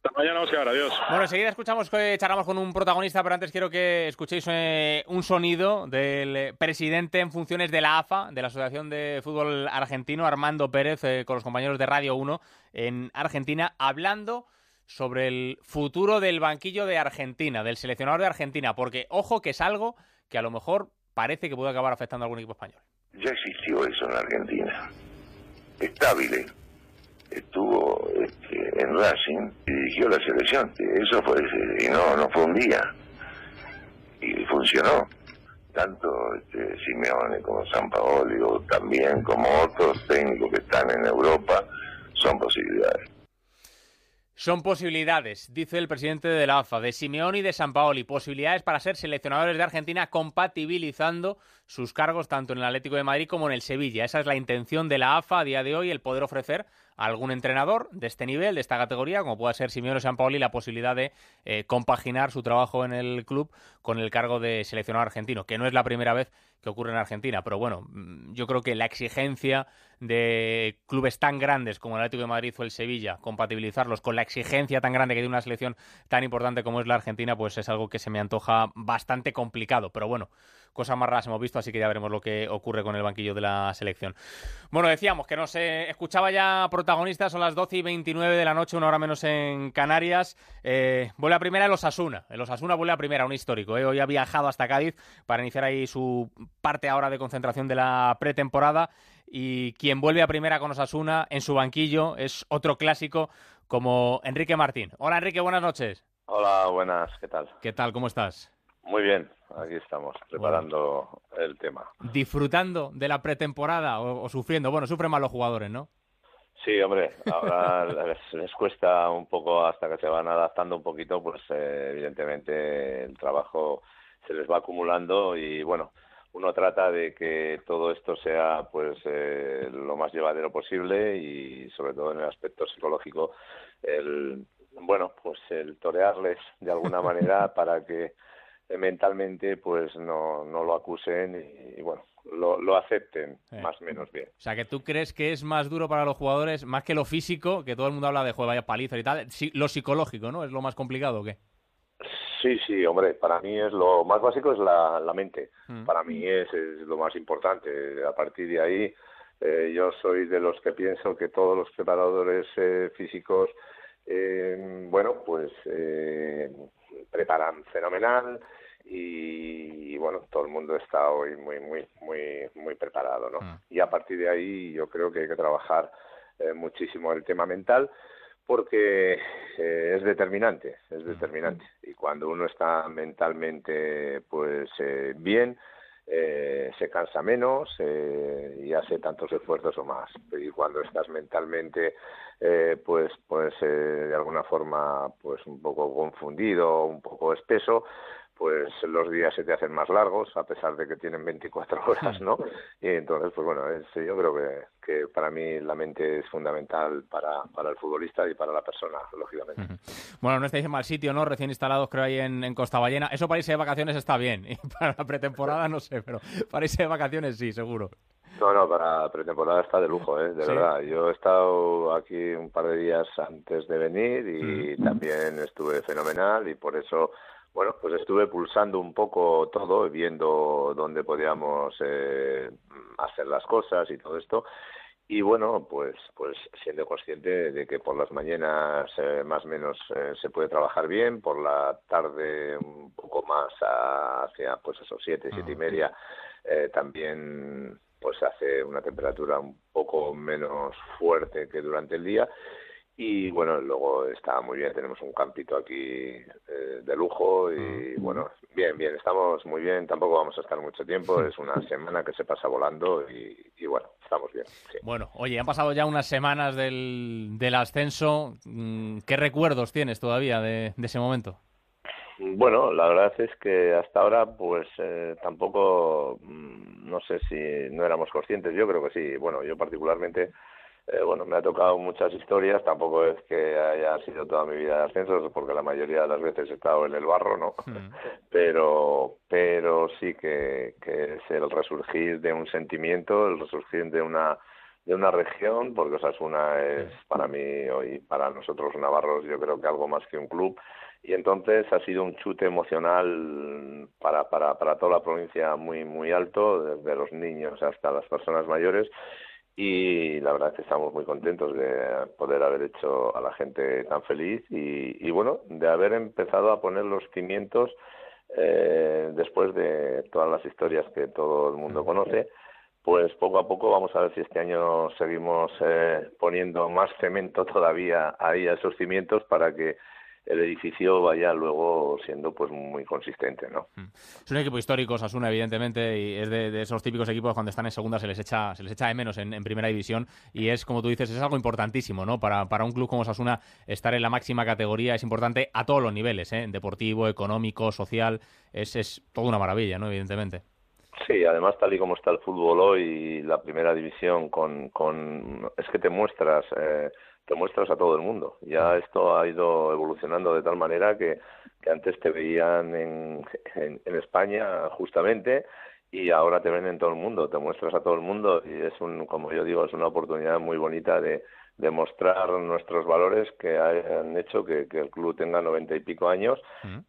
Hasta mañana, Oscar. Adiós. Bueno, enseguida escuchamos que charlamos con un protagonista, pero antes quiero que escuchéis eh, un sonido del eh, presidente en funciones de la AFA, de la Asociación de Fútbol Argentino, Armando Pérez, eh, con los compañeros de Radio 1 en Argentina, hablando sobre el futuro del banquillo de Argentina, del seleccionador de Argentina, porque ojo que es algo que a lo mejor parece que puede acabar afectando a algún equipo español. Ya existió eso en la Argentina. Estable estuvo este, en Racing y dirigió la selección. Eso fue, y no, no fue un día. Y funcionó. Tanto este, Simeone como San Paoli, o también como otros técnicos que están en Europa, son posibilidades. Son posibilidades, dice el presidente de la AFA, de Simeone y de Sampaoli, posibilidades para ser seleccionadores de Argentina compatibilizando sus cargos tanto en el Atlético de Madrid como en el Sevilla. Esa es la intención de la AFA a día de hoy, el poder ofrecer algún entrenador de este nivel, de esta categoría, como pueda ser Simeone Sampaoli, la posibilidad de eh, compaginar su trabajo en el club con el cargo de seleccionador argentino, que no es la primera vez que ocurre en Argentina, pero bueno, mm, yo creo que la exigencia de clubes tan grandes como el Atlético de Madrid o el Sevilla, compatibilizarlos con la exigencia tan grande que tiene una selección tan importante como es la Argentina, pues es algo que se me antoja bastante complicado, pero bueno, cosas más raras hemos visto, así que ya veremos lo que ocurre con el banquillo de la selección. Bueno, decíamos que nos eh, escuchaba ya protagonistas, son las 12 y 29 de la noche, una hora menos en Canarias. Eh, vuelve a primera el Osasuna. El Osasuna vuelve a primera, un histórico. eh. Hoy ha viajado hasta Cádiz para iniciar ahí su parte ahora de concentración de la pretemporada. Y quien vuelve a primera con Osasuna en su banquillo es otro clásico como Enrique Martín. Hola Enrique, buenas noches. Hola, buenas, ¿qué tal? ¿Qué tal? ¿Cómo estás? Muy bien, aquí estamos preparando el tema. ¿Disfrutando de la pretemporada o, o sufriendo? Bueno, sufren más los jugadores, ¿no? Sí, hombre, ahora les, les cuesta un poco hasta que se van adaptando un poquito, pues eh, evidentemente el trabajo se les va acumulando y bueno, uno trata de que todo esto sea pues eh, lo más llevadero posible y sobre todo en el aspecto psicológico el bueno pues el torearles de alguna manera para que mentalmente pues no, no lo acusen y, y bueno lo, lo acepten Sí. más o menos bien O sea, que tú crees que es más duro para los jugadores, más que lo físico, que todo el mundo habla de juego, vaya paliza y tal, lo psicológico, ¿no? ¿Es lo más complicado o qué? Sí, sí, hombre, para mí es lo más básico es la, la mente. Mm. Para mí es, es lo más importante. A partir de ahí, eh, yo soy de los que pienso que todos los preparadores eh, físicos, eh, bueno, pues eh, preparan fenomenal y, y, bueno, todo el mundo está hoy muy, muy, muy, muy preparado, ¿no? Y a partir de ahí, yo creo que hay que trabajar eh, muchísimo el tema mental porque eh, es determinante, es determinante. Y cuando uno está mentalmente pues eh, bien, eh, se cansa menos eh, y hace tantos esfuerzos o más. Y cuando estás mentalmente eh, pues pues eh, de alguna forma pues un poco confundido, un poco espeso, pues los días se te hacen más largos a pesar de que tienen 24 horas, ¿no? Y entonces, pues bueno, es- yo creo que, que para mí la mente es fundamental para, para el futbolista y para la persona, lógicamente. Bueno, no estáis en mal sitio, ¿no? Recién instalados, creo, ahí en, en Costa Ballena. Eso para irse de vacaciones está bien. Y para la pretemporada no sé, pero para irse de vacaciones sí, seguro. No, no, para pretemporada está de lujo, ¿eh? de Sí. verdad. Yo he estado aquí un par de días antes de venir y también estuve fenomenal y por eso, bueno, pues estuve pulsando un poco todo, viendo dónde podíamos eh, hacer las cosas y todo esto. Y bueno, pues, pues siendo consciente de que por las mañanas eh, más o menos eh, se puede trabajar bien, por la tarde un poco más hacia pues esos siete, siete y media, eh, también pues hace una temperatura un poco menos fuerte que durante el día y bueno luego está muy bien tenemos un campito aquí eh, de lujo y bueno bien bien estamos muy bien tampoco vamos a estar mucho tiempo es una semana que se pasa volando y, y bueno estamos bien sí. Bueno, oye, han pasado ya unas semanas del, del ascenso. Mm, ¿Qué recuerdos tienes todavía de, de ese momento? Bueno, la verdad es que hasta ahora, pues eh, tampoco, mm, no sé si no éramos conscientes. Yo creo que sí. Bueno, yo particularmente, eh, bueno, me ha tocado muchas historias. Tampoco es que haya sido toda mi vida de ascensos, porque la mayoría de las veces he estado en el barro, ¿no? Pero, pero sí que, que es el resurgir de un sentimiento, el resurgir de una de una región, porque Osasuna es para mí hoy, para nosotros navarros, yo creo que algo más que un club. Y entonces ha sido un chute emocional para, para, para toda la provincia muy, muy alto, desde los niños hasta las personas mayores. Y la verdad es que estamos muy contentos de poder haber hecho a la gente tan feliz y, y bueno, de haber empezado a poner los cimientos eh, después de todas las historias que todo el mundo conoce pues poco a poco vamos a ver si este año seguimos eh, poniendo más cemento todavía ahí a esos cimientos para que el edificio vaya luego siendo pues muy consistente, ¿no? Es un equipo histórico, Osasuna, evidentemente, y es de, de esos típicos equipos cuando están en segunda se les echa, se les echa de menos en, en primera división y es, como tú dices, es algo importantísimo, ¿no? Para, para un club como Osasuna estar en la máxima categoría es importante a todos los niveles, ¿eh? Deportivo, económico, social, es, es toda una maravilla, ¿no? Evidentemente. Sí, además tal y como está el fútbol hoy, la primera división con, con es que te muestras, eh, te muestras a todo el mundo. Ya esto ha ido evolucionando de tal manera que, que antes te veían en, en, en España justamente y ahora te ven en todo el mundo, te muestras a todo el mundo y es un, como yo digo, es una oportunidad muy bonita de demostrar nuestros valores que han hecho que, que el club tenga noventa y pico años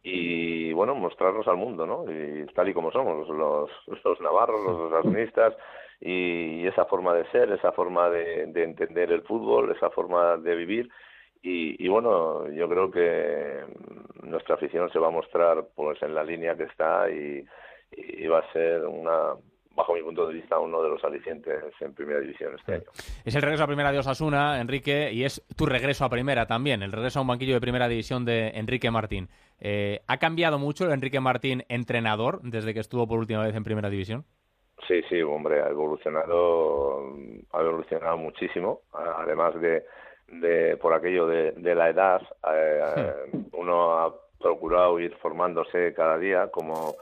y bueno mostrarnos al mundo no y tal y como somos los los navarros los osasunistas y esa forma de ser esa forma de, de entender el fútbol esa forma de vivir y, y bueno yo creo que nuestra afición se va a mostrar pues en la línea que está y, y va a ser una bajo mi punto de vista, uno de los alicientes en Primera División este año. Es el regreso a Primera de Osasuna, Enrique, y es tu regreso a Primera también, el regreso a un banquillo de Primera División de Enrique Martín. Eh, ¿Ha cambiado mucho el Enrique Martín entrenador desde que estuvo por última vez en Primera División? Sí, sí, hombre, ha evolucionado, ha evolucionado muchísimo. Además de, de por aquello de, de la edad, eh, uno ha procurado ir formándose cada día, como,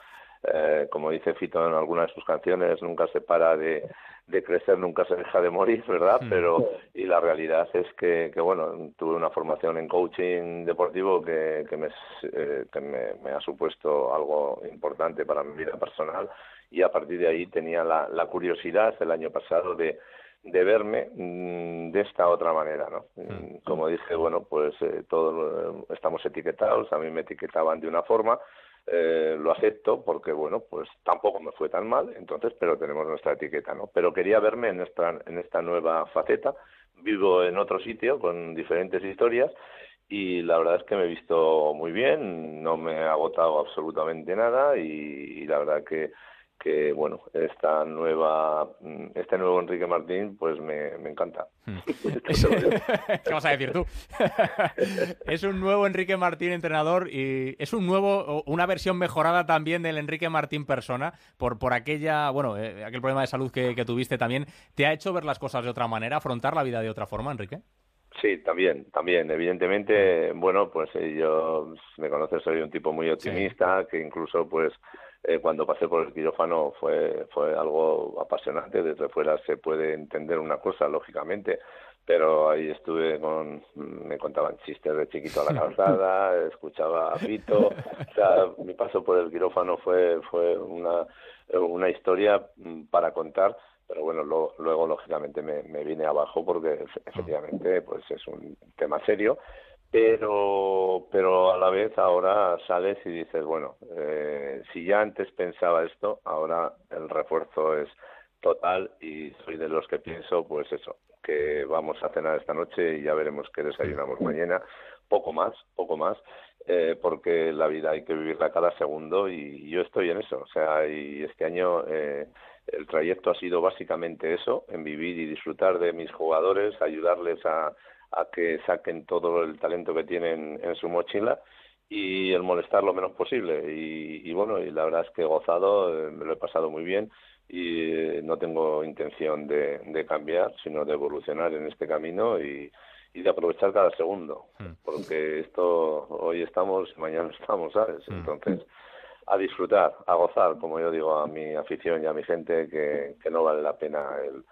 eh, como dice Fito en algunas de sus canciones, nunca se para de, de crecer, nunca se deja de morir, ¿verdad? Pero, y la realidad es que, que bueno, tuve una formación en coaching deportivo que, que, me, eh, que me, me ha supuesto algo importante para mi vida personal y a partir de ahí tenía la, la curiosidad el año pasado de, de verme mm, de esta otra manera, ¿no? Mm, Como dije, bueno, pues eh, todos eh, estamos etiquetados, a mí me etiquetaban de una forma, eh, lo acepto porque, bueno, pues tampoco me fue tan mal, entonces, pero tenemos nuestra etiqueta, ¿no? Pero quería verme en esta, en esta nueva faceta, vivo en otro sitio con diferentes historias y la verdad es que me he visto muy bien, no me ha agotado absolutamente nada y, y la verdad que que bueno esta nueva mm, este nuevo Enrique Martín pues me, me encanta. ¿Qué vas a decir tú? es un nuevo Enrique Martín entrenador y es un nuevo una versión mejorada también del Enrique Martín persona por por aquella bueno eh, aquel problema de salud que, que tuviste también. Te ha hecho ver las cosas de otra manera afrontar la vida de otra forma Enrique Sí, también, también. Evidentemente, bueno, pues eh, yo me conoces, soy un tipo muy optimista, que incluso, pues, eh, cuando pasé por el quirófano fue, fue algo apasionante. Desde fuera se puede entender una cosa, lógicamente, pero ahí estuve con, me contaban chistes de chiquito a la calzada, escuchaba a Pito. O sea, mi paso por el quirófano fue, fue una, una historia mm, para contar pero bueno, lo, luego lógicamente me, me vine abajo porque efectivamente pues es un tema serio pero pero a la vez ahora sales y dices bueno eh, si ya antes pensaba esto ahora el refuerzo es total y soy de los que pienso pues eso que vamos a cenar esta noche y ya veremos qué desayunamos mañana poco más poco más eh, porque la vida hay que vivirla cada segundo y yo estoy en eso. O sea y este año eh, el trayecto ha sido básicamente eso en vivir y disfrutar de mis jugadores ayudarles a a que saquen todo el talento que tienen en su mochila y el molestar lo menos posible. Y, bueno, y la verdad es que he gozado, eh, me lo he pasado muy bien y eh, no tengo intención de, de, cambiar, sino de evolucionar en este camino y, y de aprovechar cada segundo, Hmm. porque esto hoy estamos, mañana estamos, ¿sabes? Entonces, a disfrutar, a gozar, como yo digo a mi afición y a mi gente, que, que no vale la pena el,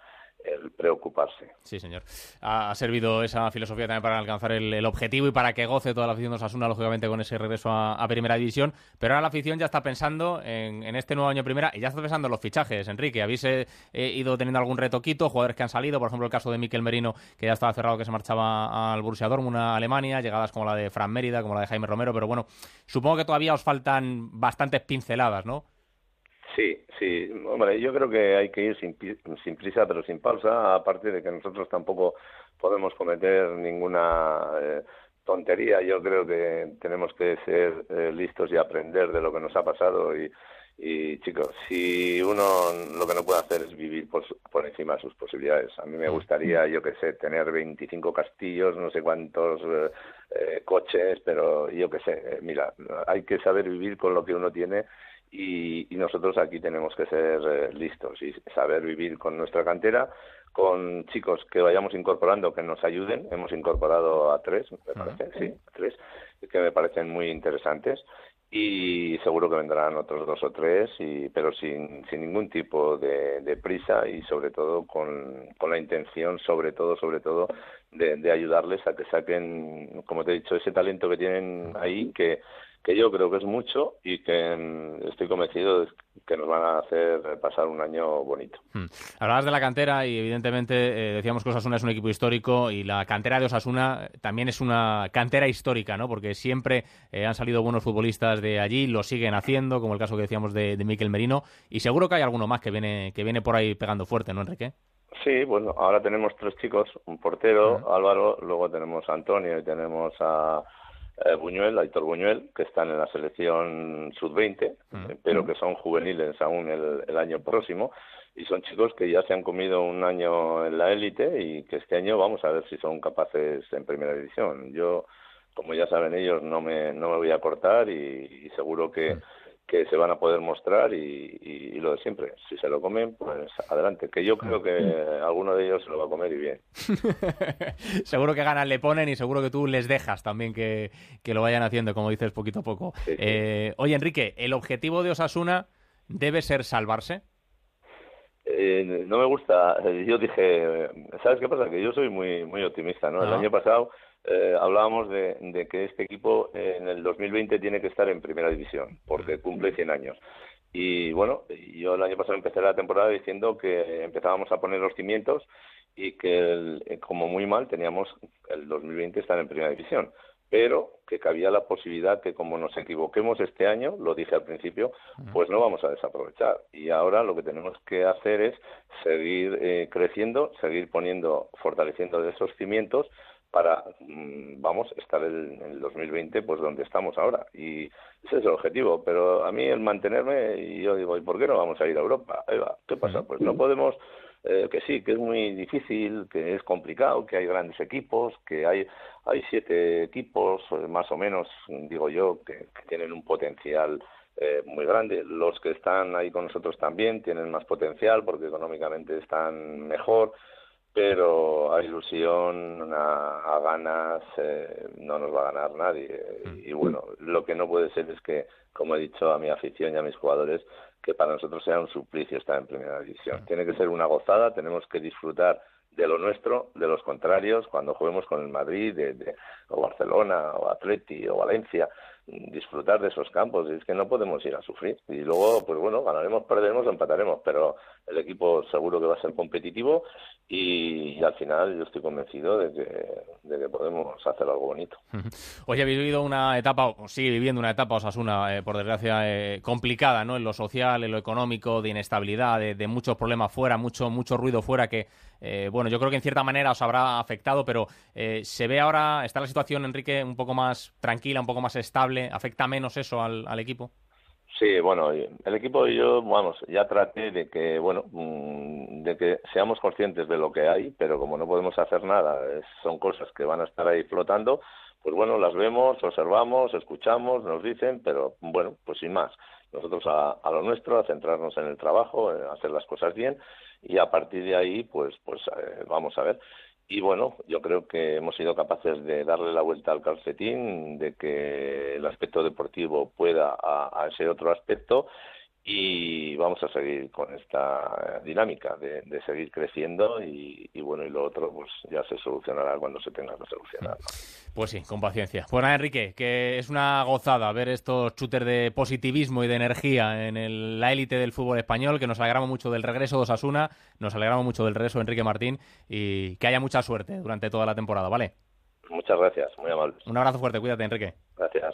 el preocuparse. Sí, señor. Ha, ha servido esa filosofía también para alcanzar el, objetivo y para que goce toda la afición de Osasuna, lógicamente, con ese regreso a, Primera División. Pero ahora la afición ya está pensando en, en, este nuevo año Primera y ya está pensando en los fichajes, Enrique. ¿Habéis eh, ido teniendo algún retoquito? Jugadores que han salido, por ejemplo, el caso de Miquel Merino, que ya estaba cerrado, que se marchaba al Borussia Dortmund, a Alemania, llegadas como la de Fran Mérida, como la de Jaime Romero, pero bueno, supongo que todavía os faltan bastantes pinceladas, ¿no? Sí, sí. Hombre, yo creo que hay que ir sin, sin prisa, pero sin pausa, aparte de que nosotros tampoco podemos cometer ninguna eh, tontería. Yo creo que tenemos que ser eh, listos y aprender de lo que nos ha pasado y, y chicos, si uno lo que no puede hacer es vivir por, por encima de sus posibilidades. A mí me gustaría, yo qué sé, tener 25 castillos, no sé cuántos eh, eh, coches, pero yo qué sé, mira, hay que saber vivir con lo que uno tiene y, y nosotros aquí tenemos que ser eh, listos y saber vivir con nuestra cantera, con chicos que vayamos incorporando que nos ayuden. Hemos incorporado a tres, me parece, sí, a tres, que me parecen muy interesantes. Y seguro que vendrán otros dos o tres, y, pero sin, sin ningún tipo de, de prisa y sobre todo con, con, la intención, sobre todo, sobre todo, de, de ayudarles a que saquen, como te he dicho, ese talento que tienen ahí, que que yo creo que es mucho y que mm, estoy convencido de que nos van a hacer pasar un año bonito. Hmm. Hablabas de la cantera y evidentemente eh, decíamos que Osasuna es un equipo histórico y la cantera de Osasuna también es una cantera histórica, ¿no? Porque siempre eh, han salido buenos futbolistas de allí, lo siguen haciendo, como el caso que decíamos de, de Miquel Merino, y seguro que hay alguno más que viene, que viene por ahí pegando fuerte, ¿no, Enrique? Sí, bueno, ahora tenemos tres chicos, un portero, uh -huh. Álvaro, luego tenemos a Antonio y tenemos a eh, Buñuel, Aitor Buñuel, que están en la selección sub-20, uh -huh. pero que son juveniles aún el, el, año próximo, y son chicos que ya se han comido un año en la élite y que este año vamos a ver si son capaces en primera división. Yo, como ya saben ellos, no me, no me voy a cortar y, y seguro que, -huh. Que se van a poder mostrar y, y, lo de siempre. Si se lo comen, pues adelante. Que yo creo que alguno de ellos se lo va a comer y bien. seguro que ganas le ponen y seguro que tú les dejas también que, que lo vayan haciendo, como dices, poquito a poco. Eh, oye, Enrique, ¿el objetivo de Osasuna debe ser salvarse? Eh, no me gusta. Yo dije, ¿sabes qué pasa? Que yo soy muy muy optimista, ¿no? El año pasado eh, hablábamos de, que este equipo en el 2020 tiene que estar en primera división, porque cumple 100 años. Y bueno, yo el año pasado empecé la temporada diciendo que empezábamos a poner los cimientos y que eh, como muy mal teníamos el 2020 estar en primera división pero que cabía la posibilidad que como nos equivoquemos este año, lo dije al principio, pues no vamos a desaprovechar. Y ahora lo que tenemos que hacer es seguir eh, creciendo, seguir poniendo, fortaleciendo esos cimientos para, mm, vamos, estar en el 2020 pues donde estamos ahora. Y ese es el objetivo. Pero a mí el mantenerme, y yo digo, ¿y por qué no vamos a ir a Europa? Eva, ¿qué pasa? Pues no podemos eh, que sí, que es muy difícil, que es complicado, que hay grandes equipos, que hay, hay siete equipos, eh, más o menos, digo yo, que, tienen un potencial eh, muy grande. Los que están ahí con nosotros también tienen más potencial porque económicamente están mejor, pero a ilusión, a, ganas, no nos va a ganar nadie. Y bueno, lo que no puede ser es que, como he dicho a mi afición y a mis jugadores, que para nosotros sea un suplicio estar en primera división. Tiene que ser una gozada, tenemos que disfrutar de lo nuestro, de los contrarios, cuando juguemos con el Madrid, de, o Barcelona, o Atleti, o Valencia, disfrutar de esos campos. Y es que no podemos ir a sufrir. Y luego, pues bueno, ganaremos, perderemos, empataremos, pero equipo seguro que va a ser competitivo y, al final yo estoy convencido de que, de que podemos hacer algo bonito. Hoy habéis vivido una etapa, o sigue viviendo una etapa, Osasuna, eh, por desgracia, eh, complicada, ¿no? En lo social, en lo económico, de inestabilidad, de, muchos problemas fuera, mucho, mucho ruido fuera que, eh, bueno, yo creo que en cierta manera os habrá afectado, pero se ve ahora, está la situación, Enrique, un poco más tranquila, un poco más estable, ¿afecta menos eso al, al equipo? Sí, bueno, el equipo y yo, vamos, ya traté de que, bueno, mm, de que seamos conscientes de lo que hay, pero como no podemos hacer nada, son cosas que van a estar ahí flotando, pues bueno, las vemos, observamos, escuchamos, nos dicen, pero bueno, pues sin más. Nosotros a, lo nuestro, a centrarnos en el trabajo, a hacer las cosas bien y a partir de ahí, pues, pues eh, vamos a ver. Y bueno, yo creo que hemos sido capaces de darle la vuelta al calcetín, de que el aspecto deportivo pueda a, ese otro aspecto y vamos a seguir con esta dinámica de, seguir creciendo y, bueno y lo otro pues ya se solucionará cuando se tenga que solucionar. Pues sí, con paciencia. Pues nada, Enrique, que es una gozada ver estos shooters de positivismo y de energía en la élite del fútbol español, que nos alegramos mucho del regreso de Osasuna, nos alegramos mucho del regreso de Enrique Martín y que haya mucha suerte durante toda la temporada, ¿vale? Muchas gracias, muy amable. Un abrazo fuerte, cuídate, Enrique. Gracias.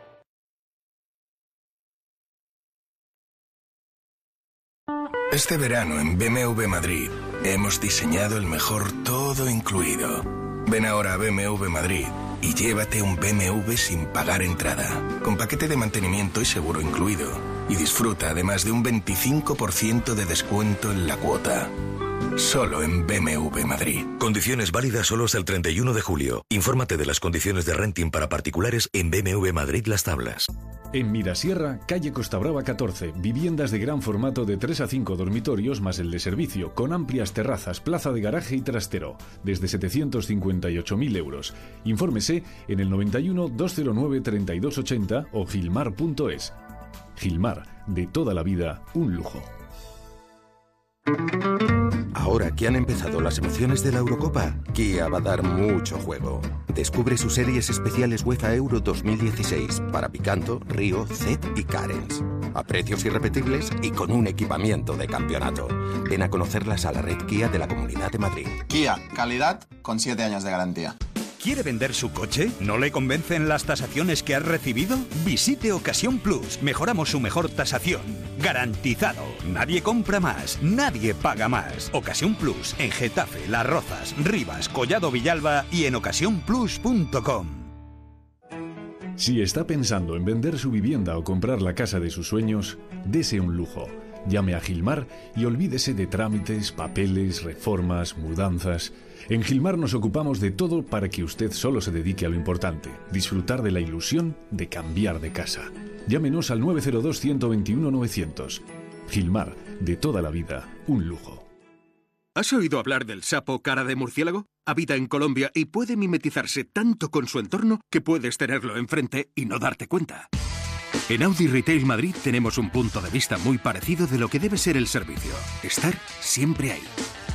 Este verano en BMW Madrid hemos diseñado el mejor todo incluido. Ven ahora a BMW Madrid y llévate un BMW sin pagar entrada, con paquete de mantenimiento y seguro incluido. Y disfruta además de un 25% de descuento en la cuota. Solo en BMW Madrid. Condiciones válidas solo hasta el 31 de julio. Infórmate de las condiciones de renting para particulares en BMW Madrid Las Tablas. En Mirasierra, calle Costa Brava 14, viviendas de gran formato de 3 a 5 dormitorios más el de servicio, con amplias terrazas, plaza de garaje y trastero, desde 758.000 euros. Infórmese en el 91 209 3280 o gilmar.es. Gilmar, de toda la vida, un lujo. Ahora que han empezado las emociones de la Eurocopa, Kia va a dar mucho juego. Descubre sus series especiales UEFA Euro 2016 para Picanto, Río, Zed y Carens. A precios irrepetibles y con un equipamiento de campeonato. Ven a conocerlas a la red Kia de la Comunidad de Madrid. Kia, calidad con 7 años de garantía. ¿Quiere vender su coche? ¿No le convencen las tasaciones que ha recibido? Visite Ocasión Plus. Mejoramos su mejor tasación. Garantizado. Nadie compra más. Nadie paga más. Ocasión Plus. En Getafe, Las Rozas, Rivas, Collado Villalba y en ocasiónplus.com. Si está pensando en vender su vivienda o comprar la casa de sus sueños, dese un lujo. Llame a Gilmar y olvídese de trámites, papeles, reformas, mudanzas. En Gilmar nos ocupamos de todo para que usted solo se dedique a lo importante, disfrutar de la ilusión de cambiar de casa. Llámenos al 902-121-900. Gilmar, de toda la vida, un lujo. ¿Has oído hablar del sapo cara de murciélago? Habita en Colombia y puede mimetizarse tanto con su entorno que puedes tenerlo enfrente y no darte cuenta. En Audi Retail Madrid tenemos un punto de vista muy parecido de lo que debe ser el servicio. Estar siempre ahí.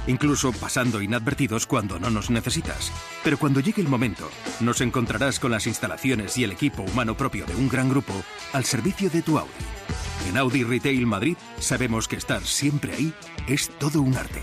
Incluso pasando inadvertidos cuando no nos necesitas. Pero cuando llegue el momento, nos encontrarás con las instalaciones y el equipo humano propio de un gran grupo al servicio de tu Audi. En Audi Retail Madrid sabemos que estar siempre ahí es todo un arte.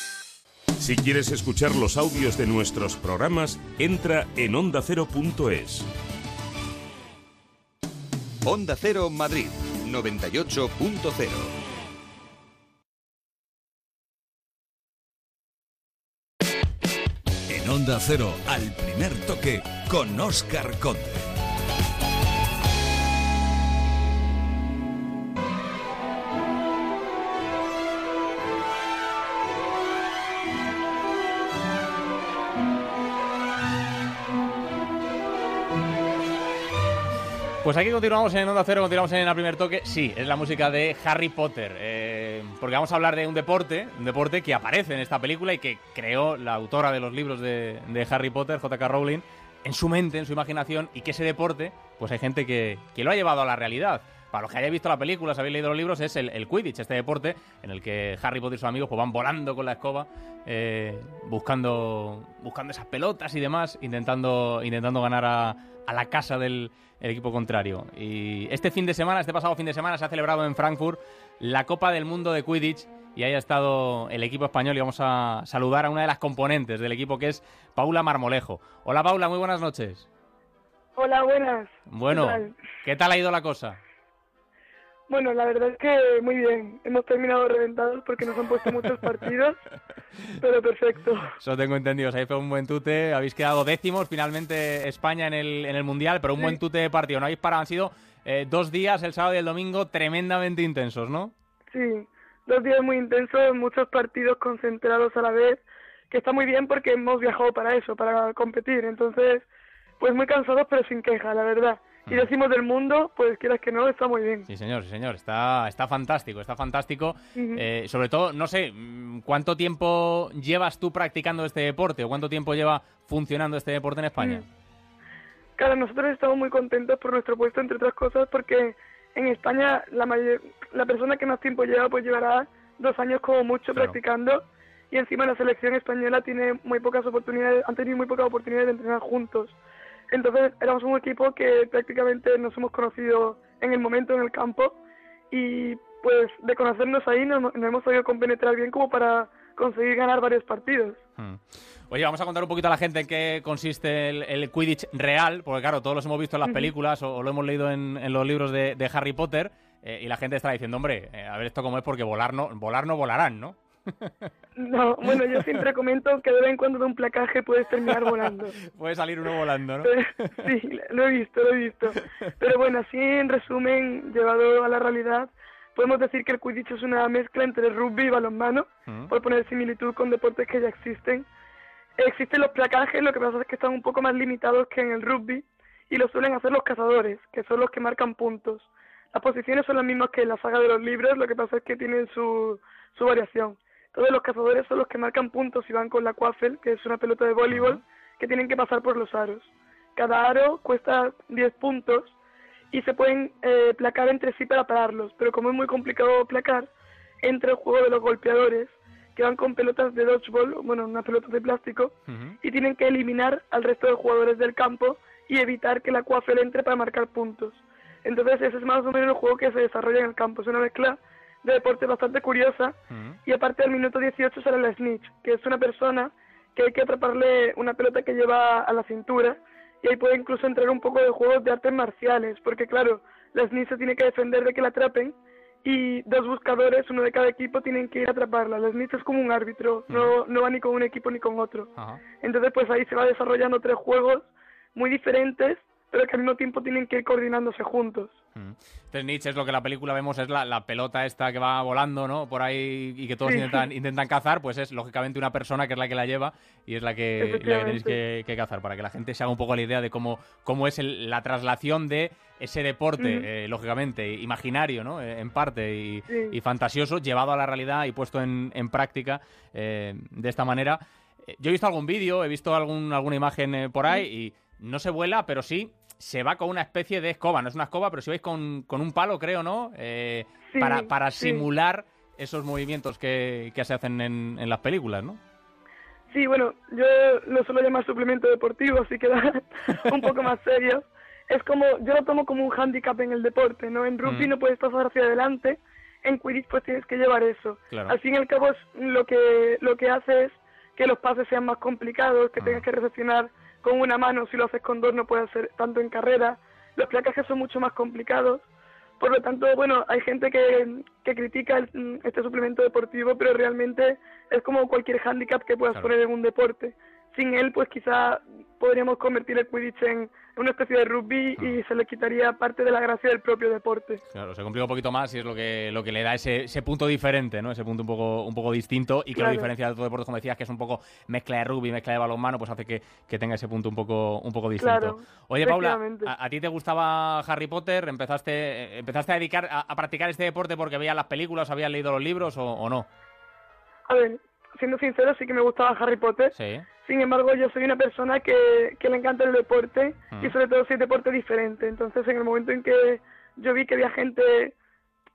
Si quieres escuchar los audios de nuestros programas, entra en ondacero.es. Onda Cero Madrid 98.0. En Onda Cero, al primer toque, con Oscar Conde. Pues aquí continuamos en Onda Cero, continuamos en el primer toque. Sí, es la música de Harry Potter. eh, porque vamos a hablar de un deporte, un deporte que aparece en esta película y que creó la autora de los libros de, de Harry Potter, J.K. Rowling, en su mente, en su imaginación, y que ese deporte, pues hay gente que, que lo ha llevado a la realidad. Para los que hayáis visto la película, si habéis leído los libros, es el, el Quidditch, este deporte en el que Harry Potter y sus amigos pues, van volando con la escoba, eh, buscando, buscando esas pelotas y demás, intentando, intentando ganar a, a la casa del el equipo contrario. Y este fin de semana, este pasado fin de semana, se ha celebrado en Frankfurt la Copa del Mundo de Quidditch y ahí ha estado el equipo español y vamos a saludar a una de las componentes del equipo que es Paula Marmolejo. Hola Paula, muy buenas noches. Hola, buenas. Bueno, ¿Qué tal? ¿qué tal ha ido la cosa? Bueno, la verdad es que muy bien. Hemos terminado reventados porque nos han puesto muchos partidos, pero perfecto. Eso tengo entendido, ahí fue un buen tute, habéis quedado décimos, finalmente España en el, en el Mundial, pero un Sí. buen tute de partido, no habéis parado, han sido eh, dos días, el sábado y el domingo, tremendamente intensos, ¿no? Sí, dos días muy intensos, muchos partidos concentrados a la vez, que está muy bien porque hemos viajado para eso, para competir. Entonces, pues muy cansados, pero sin queja, la verdad. Y decimos del mundo, pues quieras que no, está muy bien. Sí, señor, sí, señor. Está, está fantástico, está fantástico. Eh, sobre todo, no sé, mm, ¿cuánto tiempo llevas tú practicando este deporte o cuánto tiempo lleva funcionando este deporte en España? Claro, nosotros estamos muy contentos por nuestro puesto, entre otras cosas, porque en España la mayor, la persona que más tiempo lleva, pues llevará dos años como mucho practicando, y encima la selección española tiene muy pocas oportunidades, han tenido muy pocas oportunidades de entrenar juntos. Entonces éramos un equipo que prácticamente nos hemos conocido en el momento en el campo, y pues de conocernos ahí nos, nos hemos sabido compenetrar bien como para conseguir ganar varios partidos. Hmm. Oye, vamos a contar un poquito a la gente en qué consiste el, el Quidditch real, porque claro, todos los hemos visto en las películas o, o lo hemos leído en, en los libros de, de Harry Potter, eh, y la gente está diciendo, hombre, eh, a ver esto cómo es, porque volar no, volar no volarán, ¿no? No, bueno, yo siempre comento que de vez en cuando de un placaje puedes terminar volando. Puede salir uno volando, ¿no? Sí, lo he visto, lo he visto. Pero bueno, así en resumen, llevado a la realidad, podemos decir que el Quidditch es una mezcla entre rugby y balonmano, Mm. por poner similitud con deportes que ya existen. Existen los placajes, lo que pasa es que están un poco más limitados que en el rugby, y lo suelen hacer los cazadores, que son los que marcan puntos. Las posiciones son las mismas que en la saga de los libros, lo que pasa es que tienen su, su variación. Entonces los cazadores son los que marcan puntos y van con la quaffle, que es una pelota de voleibol, que tienen que pasar por los aros. cada aro cuesta 10 puntos y se pueden eh, placar entre sí para pararlos, pero como es muy complicado placar, entra el juego de los golpeadores, que van con pelotas de dodgeball, bueno, unas pelotas de plástico, y tienen que eliminar al resto de jugadores del campo y evitar que la Quaffle entre para marcar puntos. Entonces ese es más o menos el juego que se desarrolla en el campo, es una mezcla de deporte bastante curiosa, y aparte al minuto 18 sale la snitch, que es una persona que hay que atraparle una pelota que lleva a la cintura, y ahí puede incluso entrar un poco de juegos de artes marciales, porque claro, la snitch se tiene que defender de que la atrapen, y dos buscadores, uno de cada equipo, tienen que ir a atraparla. La snitch es como un árbitro, no, no va ni con un equipo ni con otro. Entonces pues ahí se va desarrollando tres juegos muy diferentes, pero que al mismo tiempo tienen que ir coordinándose juntos. Entonces Nietzsche es lo que la película vemos es la, la pelota esta que va volando, ¿no? Por ahí y que todos Sí. intentan, intentan cazar, pues es lógicamente una persona que es la que la lleva y es la que, la que tenéis que, que cazar para que la gente se haga un poco la idea de cómo, cómo es el- la traslación de ese deporte, eh, lógicamente, imaginario, ¿no? Eh, en parte y, Sí. y fantasioso, llevado a la realidad y puesto en, en práctica eh, de esta manera. Yo he visto algún vídeo, he visto algún, alguna imagen eh, por ahí y no se vuela, pero sí se va con una especie de escoba. No es una escoba, pero si vais con, con un palo, creo, ¿no? Eh, Sí, para para sí. simular esos movimientos que, que se hacen en, en las películas, ¿no? Sí, bueno, yo lo suelo llamar suplemento deportivo, así que da un poco más serio. Es como, yo lo tomo como un hándicap en el deporte, ¿no? En rugby Mm. no puedes pasar hacia adelante, en Quidditch pues tienes que llevar eso. Claro. Al fin y al cabo es lo que, lo que hace es que los pases sean más complicados, que tengas que recepcionar con una mano, si lo haces con dos no puedes hacer tanto en carrera. Los placajes son mucho más complicados. Por lo tanto, bueno, hay gente que, que critica el- este suplemento deportivo, pero realmente es como cualquier hándicap que puedas Claro. poner en un deporte. Sin él, pues quizá podríamos convertir el Quidditch en una especie de rugby y se le quitaría parte de la gracia del propio deporte. Claro, se complica un poquito más y es lo que, lo que le da ese, ese punto diferente, ¿no? Ese punto un poco, un poco distinto y que lo Claro. diferencia de otros deportes, como decías, que es un poco mezcla de rugby, mezcla de balonmano, pues hace que, que tenga ese punto un poco, un poco distinto. Claro, Oye, Paula, a, a ti te gustaba Harry Potter? ¿Empezaste, empezaste a dedicar a, a practicar este deporte porque veías las películas, habías leído los libros o, o no? A ver, siendo sincero, sí que me gustaba Harry Potter. Sí. Sin embargo, yo soy una persona que, que le encanta el deporte y Mm. sobre todo si es deporte diferente. Entonces, en el momento en que yo vi que había gente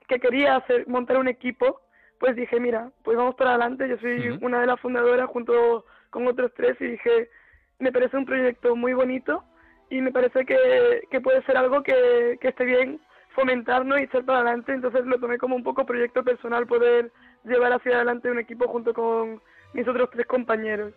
que quería hacer montar un equipo, pues dije, mira, pues vamos para adelante. Yo soy una de las fundadoras junto con otros tres y dije, me parece un proyecto muy bonito y me parece que, que puede ser algo que, que esté bien fomentarnos y echar para adelante. Entonces lo tomé como un poco proyecto personal poder llevar hacia adelante un equipo junto con mis otros tres compañeros.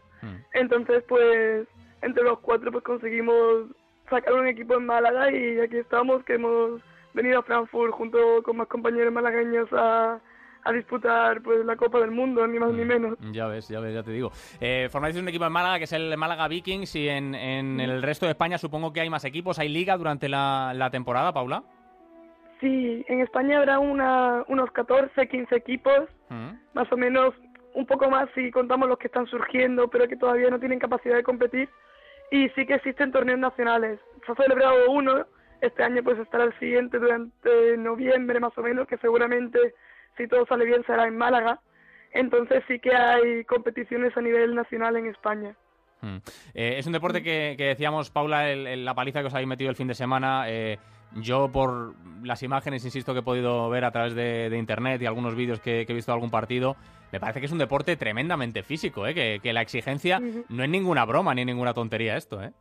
Entonces, pues, entre los cuatro, pues conseguimos sacar un equipo en Málaga y aquí estamos, que hemos venido a Frankfurt junto con más compañeros malagueños a, a disputar pues la Copa del Mundo, ni más ni menos. Ya ves, ya ves, ya te digo. Eh, formáis un equipo en Málaga que es el Málaga Vikings y en, en el resto de España supongo que hay más equipos. ¿Hay liga durante la, la temporada, Paula? Sí, en España habrá una, unos 14, 15 equipos, más o menos un poco más si contamos los que están surgiendo, pero que todavía no tienen capacidad de competir. Y sí que existen torneos nacionales. Se ha celebrado uno, este año pues estará el siguiente durante noviembre más o menos, que seguramente si todo sale bien será en Málaga. Entonces sí que hay competiciones a nivel nacional en España. Mm. Eh, es un deporte que, que decíamos, Paula, el- el- la paliza que os habéis metido el fin de semana. eh, yo, por las imágenes, insisto, que he podido ver a través de, de internet y algunos vídeos que, que he visto de algún partido, me parece que es un deporte tremendamente físico, ¿eh? que, que la exigencia no es ninguna broma ni ninguna tontería esto. ¿eh?